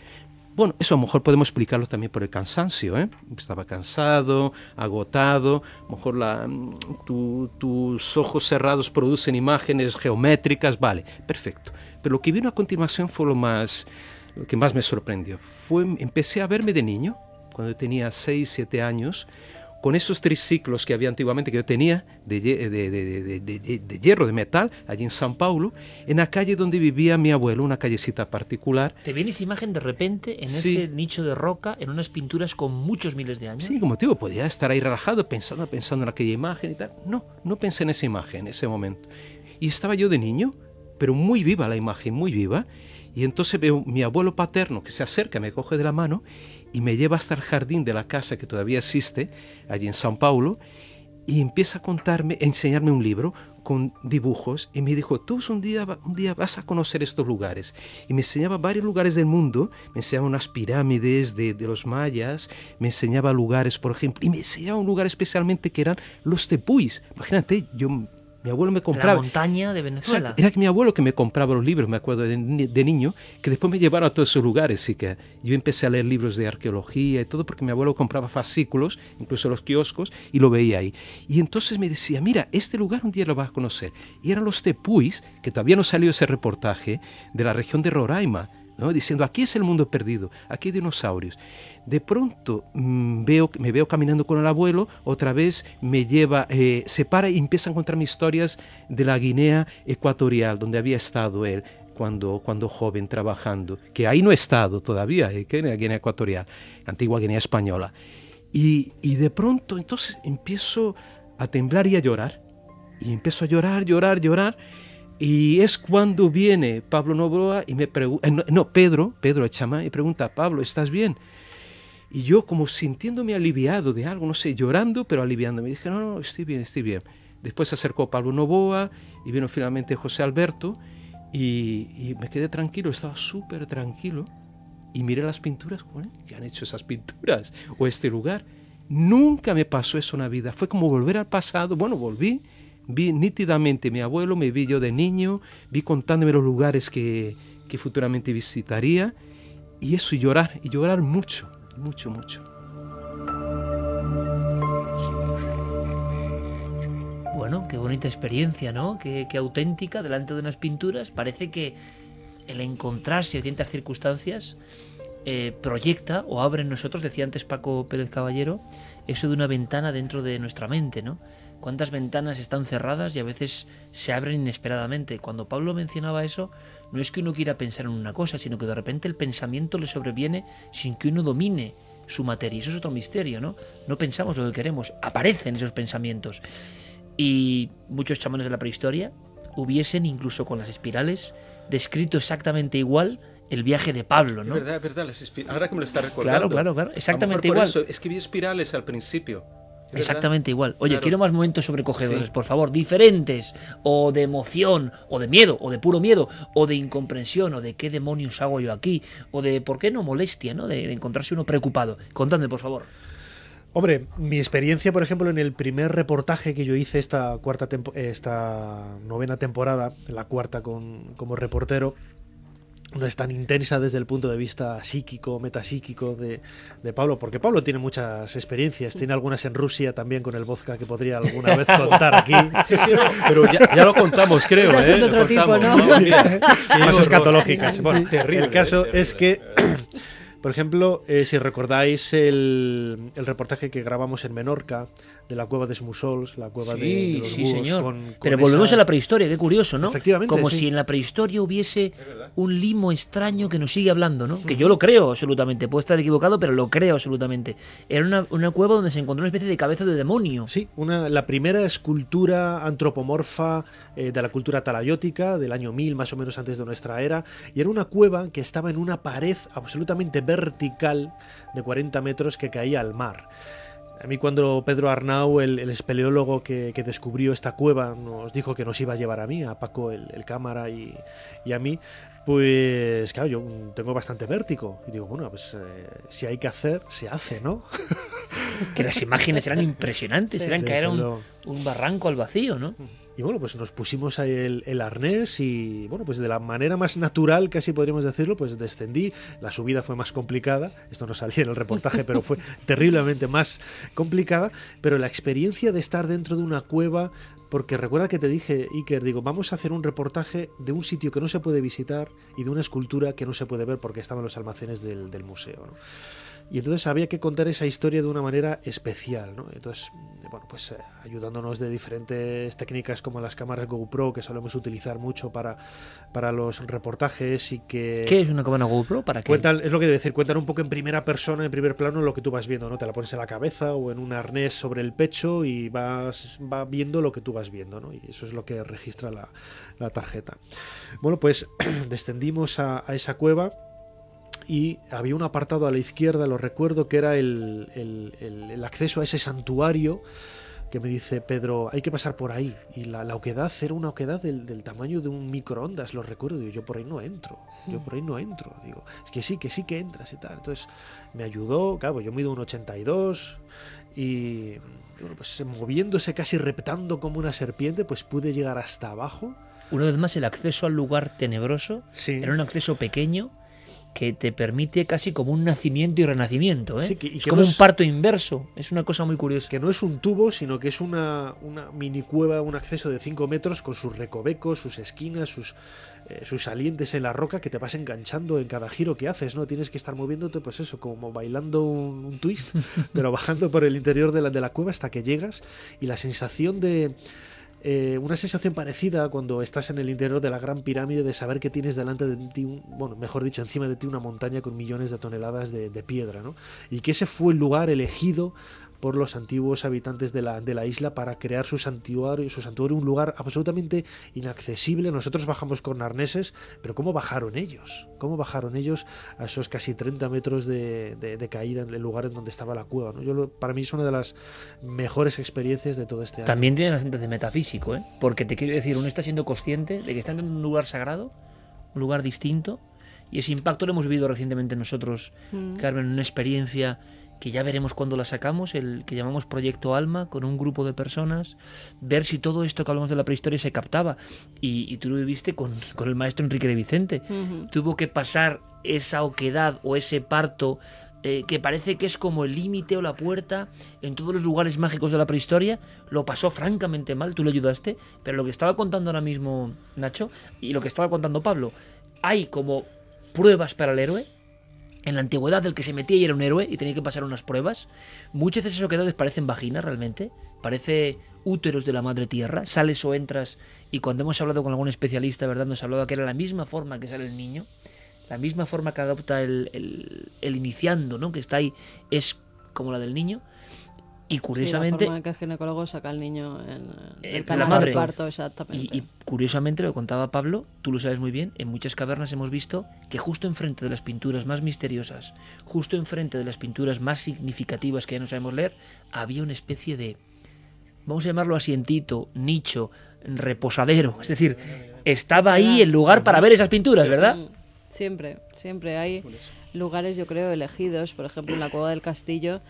Bueno, eso a lo mejor podemos explicarlo también por el cansancio, ¿eh? Estaba cansado, agotado, a lo mejor la, tu, tus ojos cerrados producen imágenes geométricas, vale, perfecto. Pero lo que vino a continuación fue lo más lo que más me sorprendió fue, empecé a verme de niño, cuando tenía 6, 7 años, con esos triciclos que había antiguamente, que yo tenía, de, de, de, de, hierro, de metal, allí en San Paulo, en la calle donde vivía mi abuelo, una callecita particular. ¿Te viene esa imagen de repente en sí. ese nicho de roca, en unas pinturas con muchos miles de años? Sí, como te digo, podía estar ahí relajado pensando, pensando en aquella imagen y tal. No, no pensé en esa imagen en ese momento. Y estaba yo de niño, pero muy viva la imagen, muy viva. Y entonces veo mi abuelo paterno que se acerca, me coge de la mano y me lleva hasta el jardín de la casa que todavía existe, allí en San Paulo, y empieza a contarme, a enseñarme un libro con dibujos y me dijo, tú un día, un día vas a conocer estos lugares. Y me enseñaba varios lugares del mundo, me enseñaba unas pirámides de, de los mayas, me enseñaba lugares, por ejemplo, y me enseñaba un lugar especialmente que eran los tepuis. Imagínate, yo mi abuelo me compraba. La montaña de Venezuela. Exacto. Era que mi abuelo que me compraba los libros, me acuerdo de, de, niño, que después me llevaron a todos esos lugares. Y que yo empecé a leer libros de arqueología y todo, porque mi abuelo compraba fascículos, incluso los kioscos, y lo veía ahí. Y entonces me decía, mira, este lugar un día lo vas a conocer. Y eran los tepuis, que todavía no salió ese reportaje, de la región de Roraima. ¿No? diciendo aquí es el mundo perdido, aquí hay dinosaurios. De pronto mmm, veo, me veo caminando con el abuelo, otra vez me lleva, eh, se para y empieza a contarme historias de la Guinea ecuatorial, donde había estado él cuando, cuando joven trabajando, que ahí no he estado todavía, eh, que en la Guinea ecuatorial, antigua Guinea española. Y, y de pronto entonces empiezo a temblar y a llorar, y empiezo a llorar, llorar, llorar, y es cuando viene Pablo Novoa y me pregunta, no, no, Pedro, Pedro Echamá, y pregunta, Pablo, ¿estás bien? Y yo como sintiéndome aliviado de algo, no sé, llorando, pero aliviándome. Dije, no, no, estoy bien, estoy bien. Después se acercó Pablo Novoa y vino finalmente José Alberto y, y me quedé tranquilo, estaba súper tranquilo. Y miré las pinturas, bueno, ¿qué han hecho esas pinturas? O este lugar. Nunca me pasó eso en la vida. Fue como volver al pasado. Bueno, volví vi nítidamente mi abuelo, me vi yo de niño, vi contándome los lugares que, que futuramente visitaría y eso, llorar, y llorar mucho, mucho, mucho. Bueno, qué bonita experiencia, ¿no? Qué, qué auténtica delante de unas pinturas. Parece que el encontrarse en ciertas circunstancias eh, proyecta o abre en nosotros, decía antes Paco Pérez Caballero, eso de una ventana dentro de nuestra mente, ¿no? Cuántas ventanas están cerradas y a veces se abren inesperadamente. Cuando Pablo mencionaba eso, no es que uno quiera pensar en una cosa, sino que de repente el pensamiento le sobreviene sin que uno domine su materia. Eso es otro misterio, ¿no? No pensamos lo que queremos, aparecen esos pensamientos. Y muchos chamanes de la prehistoria hubiesen, incluso con las espirales, descrito exactamente igual el viaje de Pablo, ¿no? Es verdad, es verdad. Ahora que me lo está recordando. Claro, claro, claro. Exactamente igual. Eso, escribí espirales al principio. Exactamente igual. Oye, quiero más momentos sobrecogedores, por favor, diferentes, o de emoción, o de miedo, o de puro miedo, o de incomprensión, o de qué demonios hago yo aquí, o de, ¿por qué no molestia, ¿no? De, encontrarse uno preocupado. Contadme, por favor. Hombre, mi experiencia, por ejemplo, en el primer reportaje que yo hice esta cuarta esta novena temporada, la cuarta con, como reportero, no es tan intensa desde el punto de vista psíquico, metapsíquico de, de, Pablo, porque Pablo tiene muchas experiencias, tiene algunas en Rusia también con el vodka que podría alguna vez [LAUGHS] contar aquí. Sí, sí, pero ya, lo contamos, creo. ¿eh? de otro tipo, ¿no? [LAUGHS] Más escatológicas. el caso es que por ejemplo, eh, si recordáis el, el, reportaje que grabamos en Menorca de la cueva de Smusols, la cueva de, los sí, señor. Pero volvemos a la prehistoria, qué curioso, ¿no? Efectivamente. Como si en la prehistoria hubiese un limo extraño que nos sigue hablando, ¿no? Que yo lo creo absolutamente, puedo estar equivocado, pero lo creo absolutamente. Era una, una cueva donde se encontró una especie de cabeza de demonio. Sí, una, la primera escultura antropomorfa eh, de la cultura talayótica del año 1000 más o menos antes de nuestra era, y era una cueva que estaba en una pared absolutamente vertical de 40 metros que caía al mar. A mí cuando Pedro Arnau, el, espeleólogo que, descubrió esta cueva, nos dijo que nos iba a llevar a mí, a Paco el, cámara y, a mí, pues claro, yo tengo bastante vértigo. Y digo, bueno, pues eh, si hay que hacer, se hace, ¿no? que las imágenes eran impresionantes, eran caer un, un barranco al vacío, ¿no? Y bueno, pues nos pusimos ahí el, arnés y bueno, pues de la manera más natural, casi podríamos decirlo, pues descendí. La subida fue más complicada, esto no salía en el reportaje, pero fue [LAUGHS] terriblemente más complicada. Pero la experiencia de estar dentro de una cueva, porque recuerda que te dije, Iker, digo, vamos a hacer un reportaje de un sitio que no se puede visitar y de una escultura que no se puede ver porque estaba en los almacenes del, del museo. ¿no? Y entonces había que contar esa historia de una manera especial, ¿no? Entonces, bueno, pues eh, ayudándonos de diferentes técnicas como las cámaras GoPro que solemos utilizar mucho para, para los reportajes y que... ¿Qué es una cámara GoPro? ¿Para qué? es lo que debe decir, cuentan un poco en primera persona, en primer plano, lo que tú vas viendo, ¿no? Te la pones en la cabeza o en un arnés sobre el pecho y vas va viendo lo que tú vas viendo, ¿no? Y eso es lo que registra la, la tarjeta. Bueno, pues [CLEARS THROAT] descendimos a, a esa cueva y había un apartado a la izquierda, lo recuerdo, que era el, el, acceso a ese santuario que me dice Pedro, hay que pasar por ahí. Y la, la oquedad era una oquedad del, del, tamaño de un microondas, lo recuerdo. Digo, yo por ahí no entro, yo por ahí no entro. Digo, es que sí, que sí que entras y tal. Entonces me ayudó, claro, yo mido un 82 y bueno, pues moviéndose casi reptando como una serpiente, pues pude llegar hasta abajo. Una vez más, el acceso al lugar tenebroso era un acceso pequeño que te permite casi como un nacimiento y renacimiento. ¿eh? es como un parto inverso. Es una cosa muy curiosa. Que no es un tubo, sino que es una, una mini cueva, un acceso de 5 metros con sus recovecos, sus esquinas, sus, eh, sus salientes en la roca que te vas enganchando en cada giro que haces. no Tienes que estar moviéndote, pues eso, como bailando un, twist, [LAUGHS] pero bajando por el interior de la, de la cueva hasta que llegas. Y la sensación de eh, una sensación parecida cuando estás en el interior de la gran pirámide de saber que tienes delante de ti, bueno, mejor dicho, encima de ti una montaña con millones de toneladas de, de piedra, ¿no? Y que ese fue el lugar elegido por los antiguos habitantes de la, de la isla para crear su santuario, su santuario, un lugar absolutamente inaccesible. Nosotros bajamos con arneses, pero ¿cómo bajaron ellos? ¿Cómo bajaron ellos a esos casi 30 metros de, de, caída en el lugar en donde estaba la cueva? ¿no? Yo, para mí es una de las mejores experiencias de todo este año. También tiene bastante de metafísico, ¿eh? porque te quiero decir, uno está siendo consciente de que está en un lugar sagrado, un lugar distinto, y ese impacto lo hemos vivido recientemente nosotros, mm. Carmen, una experiencia que ya veremos cuando la sacamos, el que llamamos Proyecto Alma, con un grupo de personas, ver si todo esto que hablamos de la prehistoria se captaba. Y, tú lo viviste con, el maestro Enrique de Vicente. Tuvo que pasar esa oquedad o ese parto eh, que parece que es como el límite o la puerta en todos los lugares mágicos de la prehistoria, lo pasó francamente mal, tú le ayudaste, pero lo que estaba contando ahora mismo Nacho y lo que estaba contando Pablo, hay como pruebas para el héroe en la antigüedad el que se metía y era un héroe y tenía que pasar unas pruebas. Muchas de esas oquedades parecen vaginas realmente, parece úteros de la madre tierra, sales o entras y cuando hemos hablado con algún especialista, ¿verdad? Nos hablaba que era la misma forma que sale el niño, la misma forma que adopta el, el, el iniciando, ¿no? Que está ahí, es como la del niño. Y curiosamente. Sí, la forma en que el ginecólogo saca al niño en Eh, el la madre. parto, exactamente. Y, y curiosamente, lo contaba Pablo, tú lo sabes muy bien, en muchas cavernas hemos visto que justo enfrente de las pinturas más misteriosas, justo enfrente de las pinturas más significativas que ya no sabemos leer, había una especie de, vamos a llamarlo asientito, nicho, reposadero. Es decir, estaba ahí el lugar para ver esas pinturas, ¿verdad? Siempre, siempre hay lugares, yo creo, elegidos. Por ejemplo, en la cueva del castillo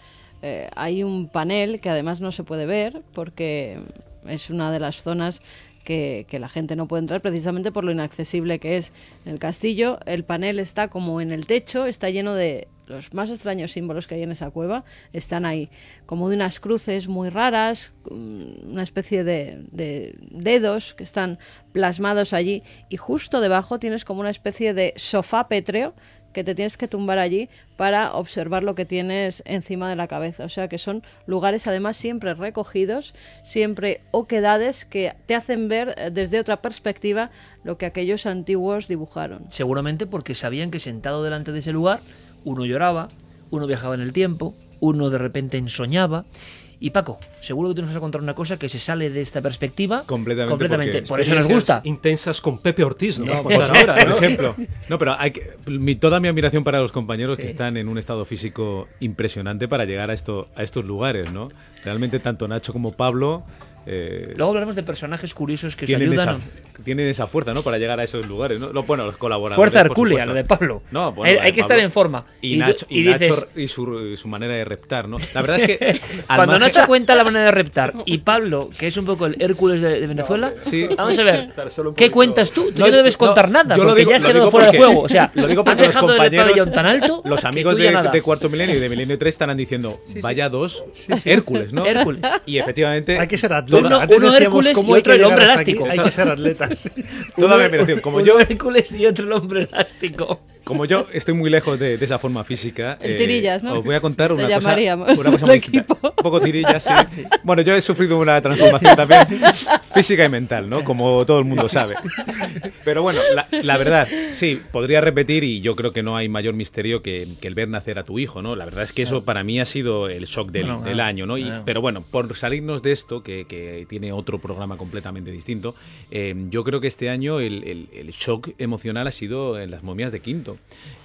eh, hay un panel que además no se puede ver porque es una de las zonas que, la gente no puede entrar precisamente por lo inaccesible que es. El castillo el panel está como en el techo, está lleno de los más extraños símbolos que hay en esa cueva. Están ahí como de unas cruces muy raras, mm, una especie de, de dedos que están plasmados allí y justo debajo tienes como una especie de sofá pétreo que te tienes que tumbar allí para observar lo que tienes encima de la cabeza. O sea que son lugares además siempre recogidos, siempre oquedades que te hacen ver eh, desde otra perspectiva lo que aquellos antiguos dibujaron. Seguramente porque sabían que sentado delante de ese lugar, uno lloraba, uno viajaba en el tiempo, uno de repente ensoñaba. Y Paco, seguro que tú nos vas a contar una cosa que se sale de esta perspectiva Completamente, Por eso nos gusta. Intensas con Pepe Ortiz, ¿no? Por, contar ahora, ¿no? [LAUGHS] por ejemplo. No, pero hay que, mi- toda mi admiración para los compañeros que están en un estado físico impresionante para llegar a, esto, a estos lugares, ¿no? Realmente tanto Nacho como Pablo eh, Luego hablaremos de personajes curiosos que tienen, ayudan. esa, tienen esa fuerza, ¿no? Para llegar a esos lugares, ¿no? Lo- bueno, los colaboradores. Fuerza supuesto. lo de Pablo. No, bueno, hay, que estar en forma. Y, Nacho, y, y dices, Nacho y su, su manera de reptar, ¿no? La verdad es que. [LAUGHS] Cuando margen- Nacho cuenta la manera de reptar y Pablo, que es un poco el Hércules de, de Venezuela, Sí. vamos a ver, [LAUGHS] ¿qué cuentas tú? Tú No, ya no debes no, contar nada, yo lo porque digo- ya has quedado fuera de juego. O sea, [LAUGHS] lo digo has porque los dejado el compañeros- pabellón tan alto Los que amigos de, Cuarto Milenio y de Milenio 3 estarán diciendo, vaya dos Hércules, ¿no? Hércules. Y efectivamente. Hay que ser toda-. Uno- Antes uno decíamos Hércules y otro el hombre hasta aquí. elástico. Hay que ser atletas. [LAUGHS] Toda mi admiración. Como Uno yo, Hércules y otro el hombre elástico. Como yo estoy muy lejos de, de esa forma física. El tirillas, ¿no? Os voy a contar Te una cosa. llamaríamos, Una cosa [LAUGHS] muy distinta. equipo. Un poco tirillas, [LAUGHS] sí. Bueno, yo he sufrido una transformación también física y mental, ¿no? Como todo el mundo sabe. Pero bueno, la, la verdad, sí, podría repetir y yo creo que no hay mayor misterio que, que el ver nacer a tu hijo, ¿no? La verdad es que eso para mí ha sido el shock del, Bueno, del claro, año, ¿no? Y- claro. pero bueno, por salirnos de esto, que, que tiene otro programa completamente distinto, eh, yo creo que este año el, el- el shock emocional ha sido en las momias de Quinto.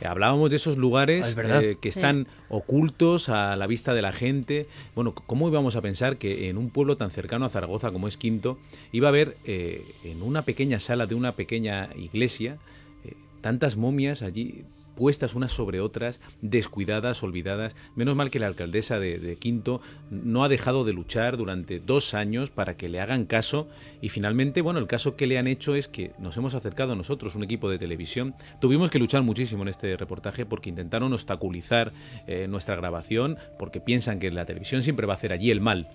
Eh, hablábamos de esos lugares Ah, es verdad. eh, que están ocultos a la vista de la gente. Bueno, ¿cómo íbamos a pensar que en un pueblo tan cercano a Zaragoza como es Quinto iba a haber eh, en una pequeña sala de una pequeña iglesia eh, tantas momias allí puestas unas sobre otras, descuidadas, olvidadas. Menos mal que la alcaldesa de, Quinto no ha dejado de luchar durante dos años para que le hagan caso y finalmente, bueno, el caso que le han hecho es que nos hemos acercado nosotros, un equipo de televisión. Tuvimos que luchar muchísimo en este reportaje porque intentaron obstaculizar eh, nuestra grabación porque piensan que la televisión siempre va a hacer allí el mal.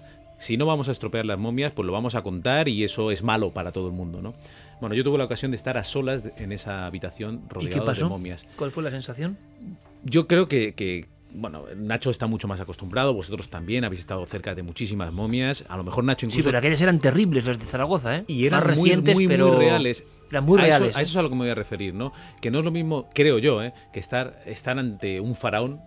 Si no vamos a estropear las momias, pues lo vamos a contar y eso es malo para todo el mundo, ¿no? Bueno, yo tuve la ocasión de estar a solas en esa habitación ¿Y qué rodeado de momias. ¿Cuál fue la sensación? Yo creo que, que, bueno, Nacho está mucho más acostumbrado, vosotros también habéis estado cerca de muchísimas momias. A lo mejor Nacho Sí, incluso. pero aquellas eran terribles las de Zaragoza, ¿eh? y eran Más muy, recientes, muy, muy pero reales. Eran muy a reales. Eso, a ¿eh? eso es a lo que me voy a referir, ¿no? Que no es lo mismo, creo yo, ¿eh? que estar, estar ante un faraón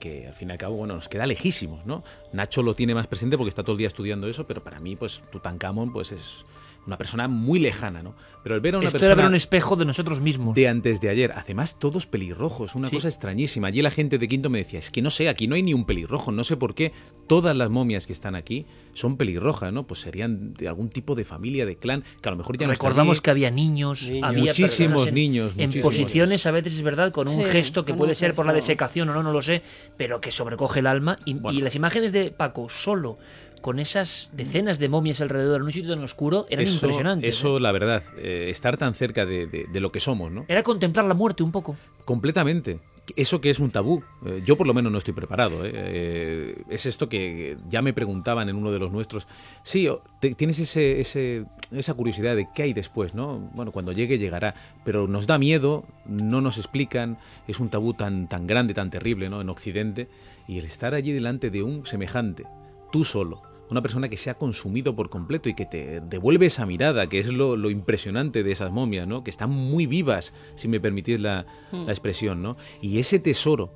que al fin y al cabo, bueno, nos queda lejísimos, ¿no? Nacho lo tiene más presente porque está todo el día estudiando eso, pero para mí, pues, Tutankamón, pues es una persona muy lejana, ¿no? Pero el ver a una Esto era ver persona un espejo de nosotros mismos. de antes de ayer. Además, todos pelirrojos, una Sí. cosa extrañísima. Allí la gente de Quinto me decía, es que no sé, aquí no hay ni un pelirrojo, no sé por qué todas las momias que están aquí son pelirrojas, ¿no? Pues serían de algún tipo de familia, de clan, que a lo mejor ya no Recordamos que había niños, Niños. había Muchísimos en, niños, en muchísimos. posiciones a veces es verdad con un Sí, gesto que puede ser por la desecación o no, no lo sé, pero que sobrecoge el alma y, Bueno. y las imágenes de Paco solo con esas decenas de momias alrededor en un sitio tan oscuro eran eso, impresionantes. Eso, ¿eh? la verdad, eh, estar tan cerca de, de- de lo que somos, ¿no? Era contemplar la muerte un poco. Completamente. Eso que es un tabú. Eh, yo por lo menos no estoy preparado. ¿eh? Eh, es esto que ya me preguntaban en uno de los nuestros. Sí, te- tienes ese, ese- esa curiosidad de qué hay después, ¿no? Bueno, cuando llegue llegará. Pero nos da miedo, no nos explican. Es un tabú tan, tan grande, tan terrible, ¿no? En Occidente. Y el estar allí delante de un semejante, tú solo, una persona que se ha consumido por completo y que te devuelve esa mirada, que es lo, lo impresionante de esas momias, ¿no? Que están muy vivas, si me permitís la, la expresión, ¿no? Y ese tesoro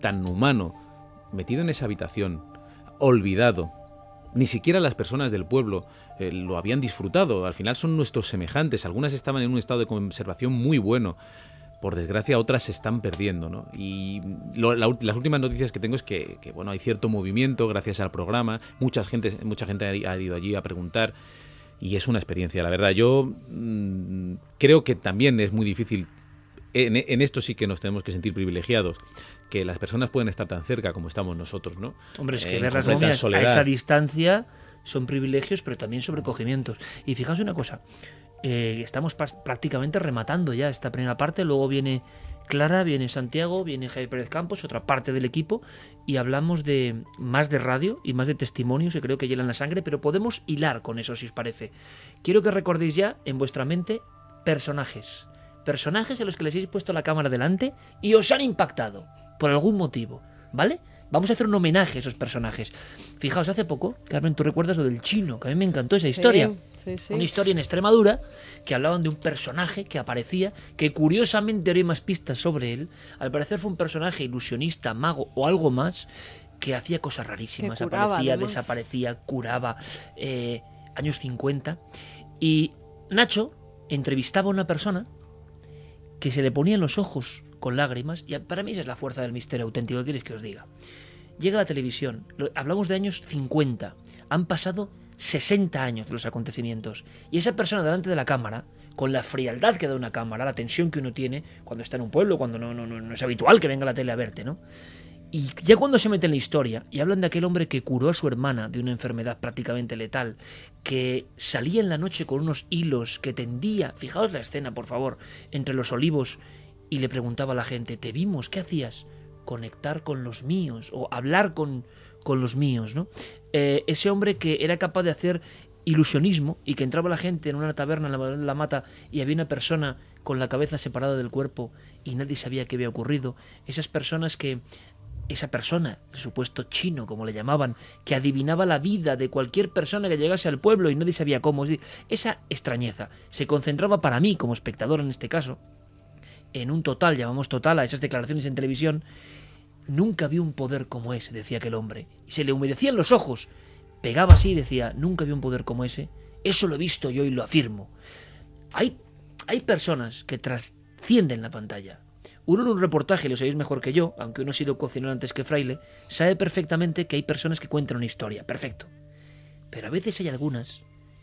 tan humano, metido en esa habitación, olvidado, ni siquiera las personas del pueblo eh, lo habían disfrutado. Al final son nuestros semejantes. Algunas estaban en un estado de conservación muy bueno. Por desgracia, otras se están perdiendo. ¿no? Y lo- la las últimas noticias que tengo es que, que, bueno, hay cierto movimiento gracias al programa. Mucha gente, mucha gente ha, ha ido allí a preguntar. Y es una experiencia, la verdad. Yo mm, creo que también es muy difícil en, en esto sí que nos tenemos que sentir privilegiados, que las personas pueden estar tan cerca como estamos nosotros, ¿no? Hombre, es que En ver las momias a esa distancia son privilegios, pero también sobrecogimientos. Y fijaos una cosa, eh, estamos prácticamente rematando ya esta primera parte, luego viene Clara, viene Santiago, viene Javier Pérez Campos, otra parte del equipo, y hablamos de más de radio y más de testimonios que creo que hielan la sangre, pero podemos hilar con eso si os parece. Quiero que recordéis ya en vuestra mente personajes. Personajes a los que les habéis puesto la cámara delante y os han impactado por algún motivo, ¿vale? Vamos a hacer un homenaje a esos personajes. Fijaos, hace poco, Carmen, tú recuerdas lo del chino, que a mí me encantó esa historia. Sí, sí. Una historia en Extremadura que hablaban de un personaje que aparecía, que curiosamente ahora hay más pistas sobre él. Al parecer fue un personaje ilusionista, mago o algo más que hacía cosas rarísimas. Curaba, aparecía, además. desaparecía, curaba. eh, años 50. Y Nacho entrevistaba a una persona que se le ponían los ojos con lágrimas. Y para mí esa es la fuerza del misterio auténtico. ¿Qué quieres que os diga? Llega la televisión. hablamos de años 50. Han pasado 60 años de los acontecimientos. Y esa persona delante de la cámara, con la frialdad que da una cámara, la tensión que uno tiene cuando está en un pueblo, cuando no, no, no, es habitual que venga la tele a verte, ¿no? Y ya cuando se mete en la historia y hablan de aquel hombre que curó a su hermana de una enfermedad prácticamente letal, que salía en la noche con unos hilos, que tendía, fijaos la escena por favor, entre los olivos y le preguntaba a la gente, te vimos, ¿qué hacías? Conectar con los míos o hablar con, con los míos, ¿no? Eh, ese hombre que era capaz de hacer ilusionismo y que entraba la gente en una taberna en la, en la mata y había una persona con la cabeza separada del cuerpo y nadie sabía qué había ocurrido. Esas personas que esa persona, el supuesto chino, como le llamaban, que adivinaba la vida de cualquier persona que llegase al pueblo y nadie sabía cómo. Esa extrañeza se concentraba para mí, como espectador en este caso, en un total, llamamos total a esas declaraciones en televisión. Nunca vi un poder como ese, decía aquel hombre. Y se le humedecían los ojos. Pegaba así y decía, nunca vi un poder como ese. Eso lo he visto yo y lo afirmo. Hay, hay personas que trascienden la pantalla. Uno en un reportaje, lo sabéis mejor que yo, aunque uno ha sido cocinero antes que fraile, sabe perfectamente que hay personas que cuentan una historia, perfecto. Pero a veces hay algunas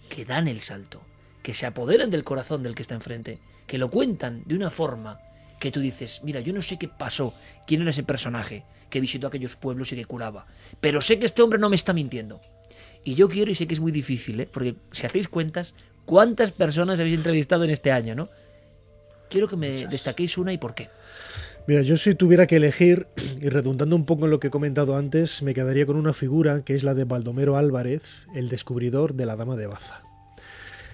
que dan el salto, que se apoderan del corazón del que está enfrente, que lo cuentan de una forma que tú dices, mira, yo no sé qué pasó, quién era ese personaje que visitó aquellos pueblos y que curaba, pero sé que este hombre no me está mintiendo. Y yo quiero, y sé que es muy difícil, ¿eh? porque si hacéis cuentas, ¿cuántas personas habéis entrevistado en este año, no? Quiero que me destaquéis una y por qué. Mira, yo si tuviera que elegir, [CLEARS THROAT] y redundando un poco en lo que he comentado antes, me quedaría con una figura que es la de Baldomero Álvarez, el descubridor de la Dama de Baza.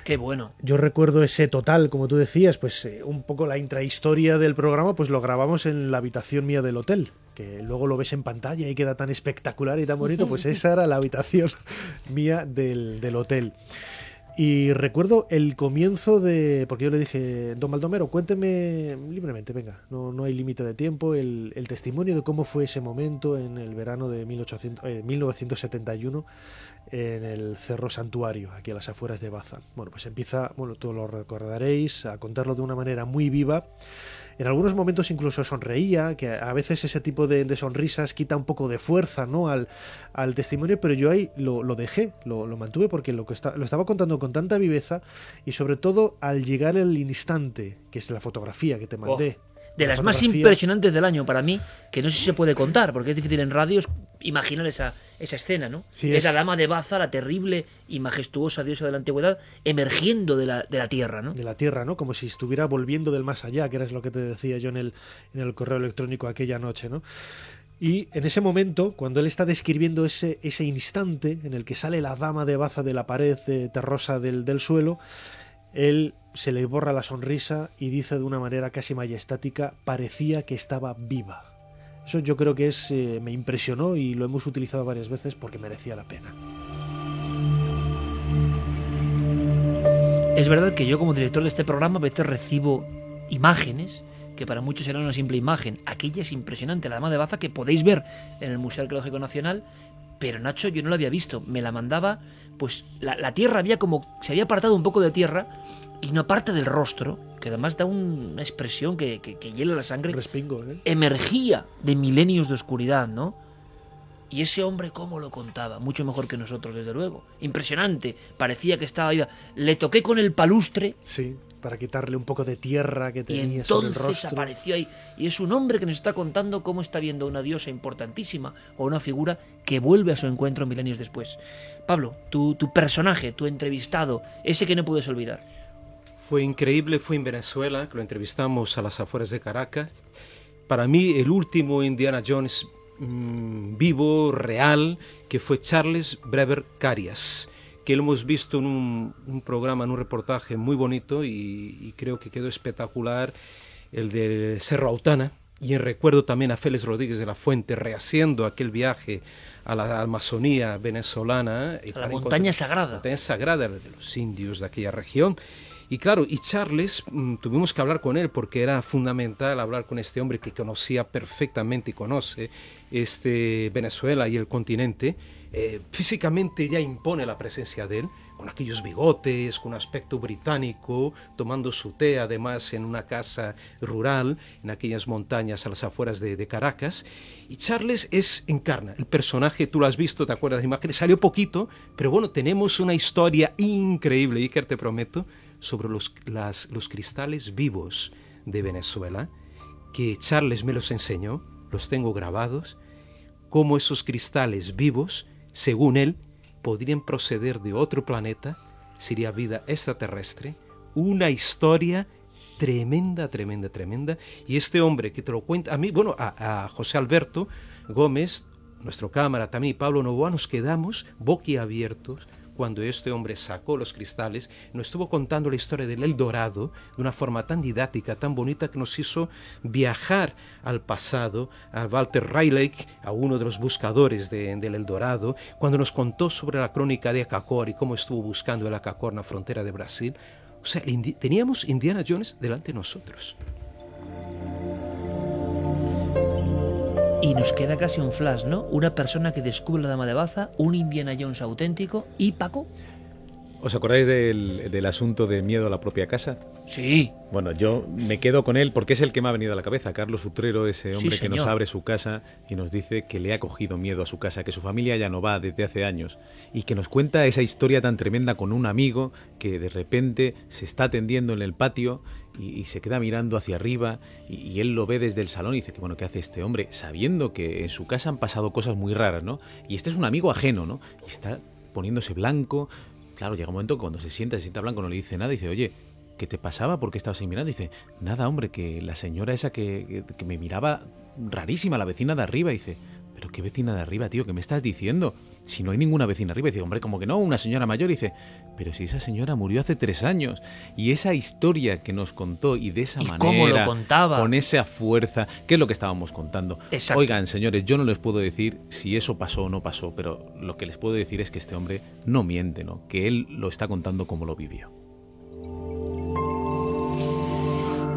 Qué bueno. Yo recuerdo ese total, como tú decías, pues eh, un poco la intrahistoria del programa, pues lo grabamos en la habitación mía del hotel, que luego lo ves en pantalla y queda tan espectacular y tan bonito, pues esa era la habitación [LAUGHS] mía del, del hotel. Y recuerdo el comienzo de. Porque yo le dije, don Baldomero, cuénteme libremente, venga, no, no hay límite de tiempo, el, el testimonio de cómo fue ese momento en el verano de 1800, eh, 1971 en el Cerro Santuario, aquí a las afueras de Baza. Bueno, pues empieza, bueno, todos lo recordaréis, a contarlo de una manera muy viva. En algunos momentos incluso sonreía, que a veces ese tipo de, sonrisas quita un poco de fuerza ¿no? al, al testimonio, pero yo ahí lo, lo dejé, lo, lo, mantuve porque lo, que está, lo estaba contando con tanta viveza y sobre todo al llegar el instante, que es la fotografía que te mandé. Oh, de La las más impresionantes del año para mí, que no sé si se puede contar, porque es difícil en radios imaginar esa, esa escena, ¿no? Sí, es, la dama de Baza, la terrible y majestuosa diosa de la antigüedad, emergiendo de la, de la tierra, ¿no? de la Tierra, ¿no? Como si estuviera volviendo del más allá, que era lo que te decía yo en el, en el correo electrónico aquella noche, ¿no? Y en ese momento, cuando él está describiendo ese, ese instante en el que sale la dama de baza de la pared eh, terrosa del, del suelo, él se le borra la sonrisa y dice de una manera casi majestática, parecía que estaba viva. Eso yo creo que es, eh, me impresionó y lo hemos utilizado varias veces porque merecía la pena. Es verdad que yo como director de este programa a veces recibo imágenes que para muchos serán una simple imagen. Aquella es impresionante, la dama de Baza que podéis ver en el Museo Arqueológico Nacional, pero Nacho yo no la había visto. Me la mandaba, pues la, la tierra había como, se había apartado un poco de tierra y una parte del rostro, que además da un- una expresión que, que, que hiela la sangre, Respingo, ¿eh? emergía de milenios de oscuridad, ¿no? Y ese hombre cómo lo contaba, mucho mejor que nosotros, desde luego. Impresionante, parecía que estaba viva. Le toqué con el palustre Sí, para quitarle un poco de tierra que y tenía sobre el entonces rostro. apareció ahí. Y es un hombre que nos está contando cómo está viendo a una diosa importantísima o una figura que vuelve a su encuentro milenios después. Pablo, tu, tu personaje, tu entrevistado, ese que no puedes olvidar. Fue increíble, fue en Venezuela, que lo entrevistamos a las afueras de Caracas. Para mí, el último Indiana Jones mm, vivo, real, que fue Charles Brever Carias, que lo hemos visto en un, un programa, en un reportaje muy bonito y, y creo que quedó espectacular, el de Cerro Autana. Y en recuerdo también a Félix Rodríguez de la Fuente rehaciendo aquel viaje a la Amazonía venezolana. y A la montaña sagrada. montaña sagrada de los indios de aquella región. Y claro, y Charles, mm, tuvimos que hablar con él porque era fundamental hablar con este hombre que conocía perfectamente y conoce este Venezuela y el continente. Eh, físicamente ya impone la presencia de él, con aquellos bigotes, con aspecto británico, tomando su té además en una casa rural, en aquellas montañas a las afueras de, de Caracas. Y Charles es, encarna el personaje, tú lo has visto, te acuerdas de imagen, salió poquito, pero bueno, tenemos una historia increíble, Iker, te prometo, sobre los, los cristales vivos de Venezuela, que Charles me los enseñó, los tengo grabados, cómo esos cristales vivos, según él, podrían proceder de otro planeta, sería vida extraterrestre, una historia tremenda, tremenda, tremenda. Y este hombre que te lo cuenta, a mí, bueno, a, a José Alberto Gómez, nuestro cámara también, y Pablo Novoa, nos quedamos boquiabiertos cuando este hombre sacó los cristales, nos estuvo contando la historia del El Dorado de una forma tan didáctica, tan bonita, que nos hizo viajar al pasado, a Walter Rayleigh, a uno de los buscadores de- del El Dorado, cuando nos contó sobre la crónica de Acacor y cómo estuvo buscando el Acacor en la frontera de Brasil. O sea, teníamos Indiana Jones delante de nosotros. Y nos queda casi un flash, ¿no? Una persona que descubre la dama de Baza, un Indiana Jones auténtico y Paco. ¿Os acordáis del, del asunto de miedo a la propia casa? Sí, Bueno, yo me quedo con él porque es el que me ha venido a la cabeza. Carlos Utrero, ese hombre que nos abre su casa y nos dice que le ha cogido miedo a su casa, que su familia ya no va desde hace años y que nos cuenta esa historia tan tremenda con un amigo que de repente se está atendiendo en el patio y, y se queda mirando hacia arriba y, y él lo ve desde el salón y dice que bueno, ¿qué hace este hombre? Sabiendo que en su casa han pasado cosas muy raras, ¿no? Y este es un amigo ajeno, ¿no? Y está poniéndose blanco. Claro, llega un momento que cuando se sienta, se sienta blanco, no le dice nada, dice, oye, ¿qué te pasaba? ¿Por qué estabas ahí mirando? Dice, nada, hombre, que la señora esa que- que me miraba rarísima, la vecina de arriba, dice, pero qué vecina de arriba, tío, ¿qué me estás diciendo? Si no hay ninguna vecina arriba, dice, hombre, como que no, una señora mayor, dice, pero si esa señora murió hace tres años. Y esa historia que nos contó y de esa ¿Y manera, cómo lo contaba? con esa fuerza, ¿qué es lo que estábamos contando? Exacto. Oigan, señores, yo no les puedo decir si eso pasó o no pasó, pero lo que les puedo decir es que este hombre no miente, ¿no? Que él lo está contando como lo vivió.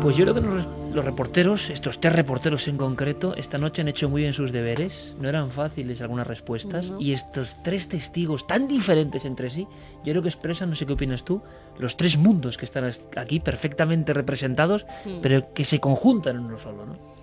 Pues yo creo que los, los reporteros, estos tres reporteros en concreto, esta noche han hecho muy bien sus deberes. No eran fáciles algunas respuestas. No. Y estos tres testigos tan diferentes entre sí, yo creo que expresan, no sé qué opinas tú, los tres mundos que están est- aquí perfectamente representados, Mm. pero que se conjuntan en uno solo, ¿no?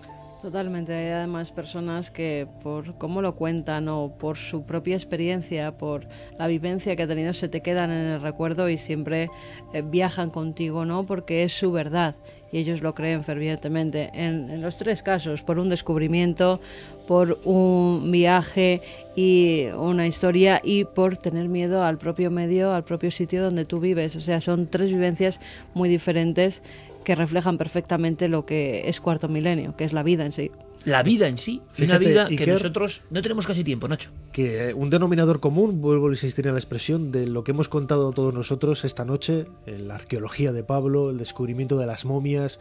Totalmente, hay además personas que por cómo lo cuentan o por su propia experiencia, por la vivencia que ha tenido, se te quedan en el recuerdo y siempre eh, viajan contigo, ¿no? Porque es su verdad. Y ellos lo creen fervientemente. En, en los tres casos, por un descubrimiento, por un viaje y una historia y por tener miedo al propio medio, al propio sitio donde tú vives. O sea, son tres vivencias muy diferentes que reflejan perfectamente lo que es cuarto milenio, que es la vida en sí. La vida en sí, una Fíjate, vida que Iker, nosotros no tenemos casi tiempo, Nacho. que eh, un denominador común, vuelvo a insistir en la expresión, de lo que hemos contado todos nosotros esta noche, eh, la arqueología de Pablo, el descubrimiento de las momias,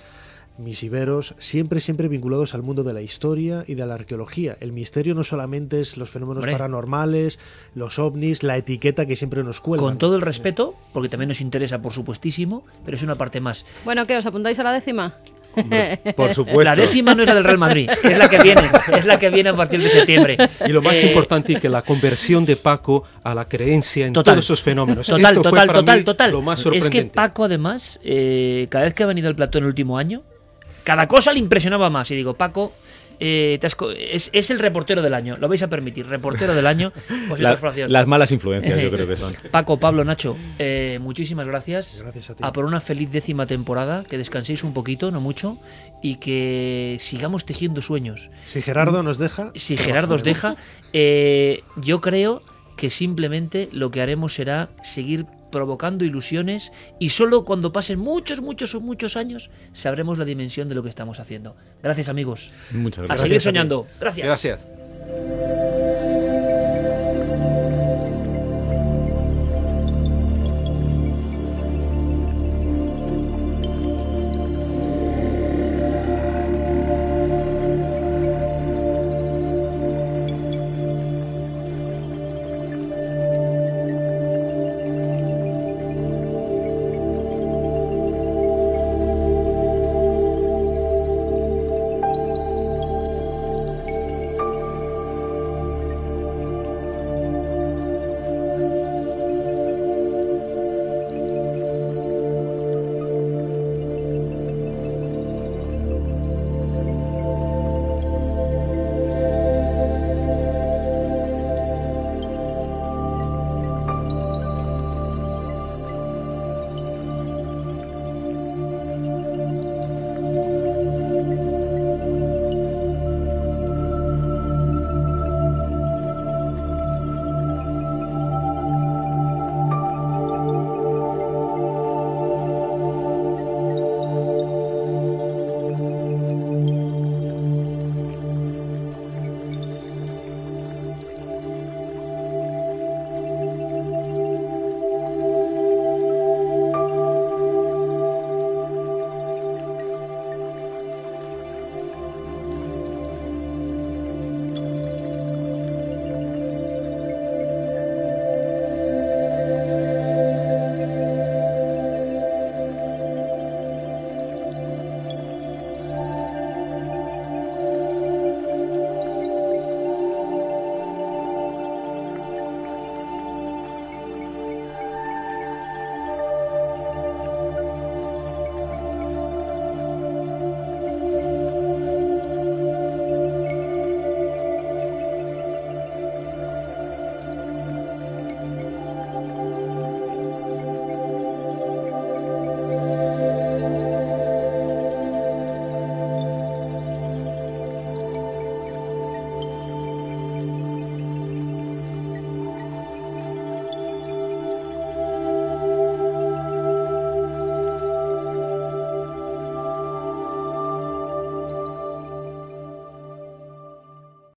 mis iberos, siempre, siempre vinculados al mundo de la historia y de la arqueología. El misterio no solamente es los fenómenos Hombre. paranormales, los ovnis, la etiqueta que siempre nos cuelgan. Con todo el respeto, porque también nos interesa, por supuestísimo, pero es una parte más. Bueno, ¿qué? ¿Os apuntáis a la décima? [LAUGHS] Por supuesto. La décima no es la del Real Madrid, es la que viene, es la que viene a partir de septiembre. Y lo más Eh, importante es que la conversión de Paco a la creencia en Total. todos esos fenómenos. Total, Esto fue total, para total, mí total. Lo más es que Paco, además, eh, cada vez que ha venido al plató en el último año, cada cosa le impresionaba más. Y digo, Paco, eh, te has es, es el reportero del año, lo vais a permitir, reportero del año. [LAUGHS] Pues La- las malas influencias, yo creo que son. [LAUGHS] Paco, Pablo, Nacho, eh, muchísimas gracias. Gracias a ti. por una feliz décima temporada, que descanséis un poquito, no mucho, y que sigamos tejiendo sueños. Si Gerardo nos deja... Si Gerardo os deja, eh, yo creo que simplemente lo que haremos será seguir provocando ilusiones y solo cuando pasen muchos, muchos, muchos años sabremos la dimensión de lo que estamos haciendo. Gracias amigos. Muchas gracias. seguir a ti. soñando. Gracias. Gracias.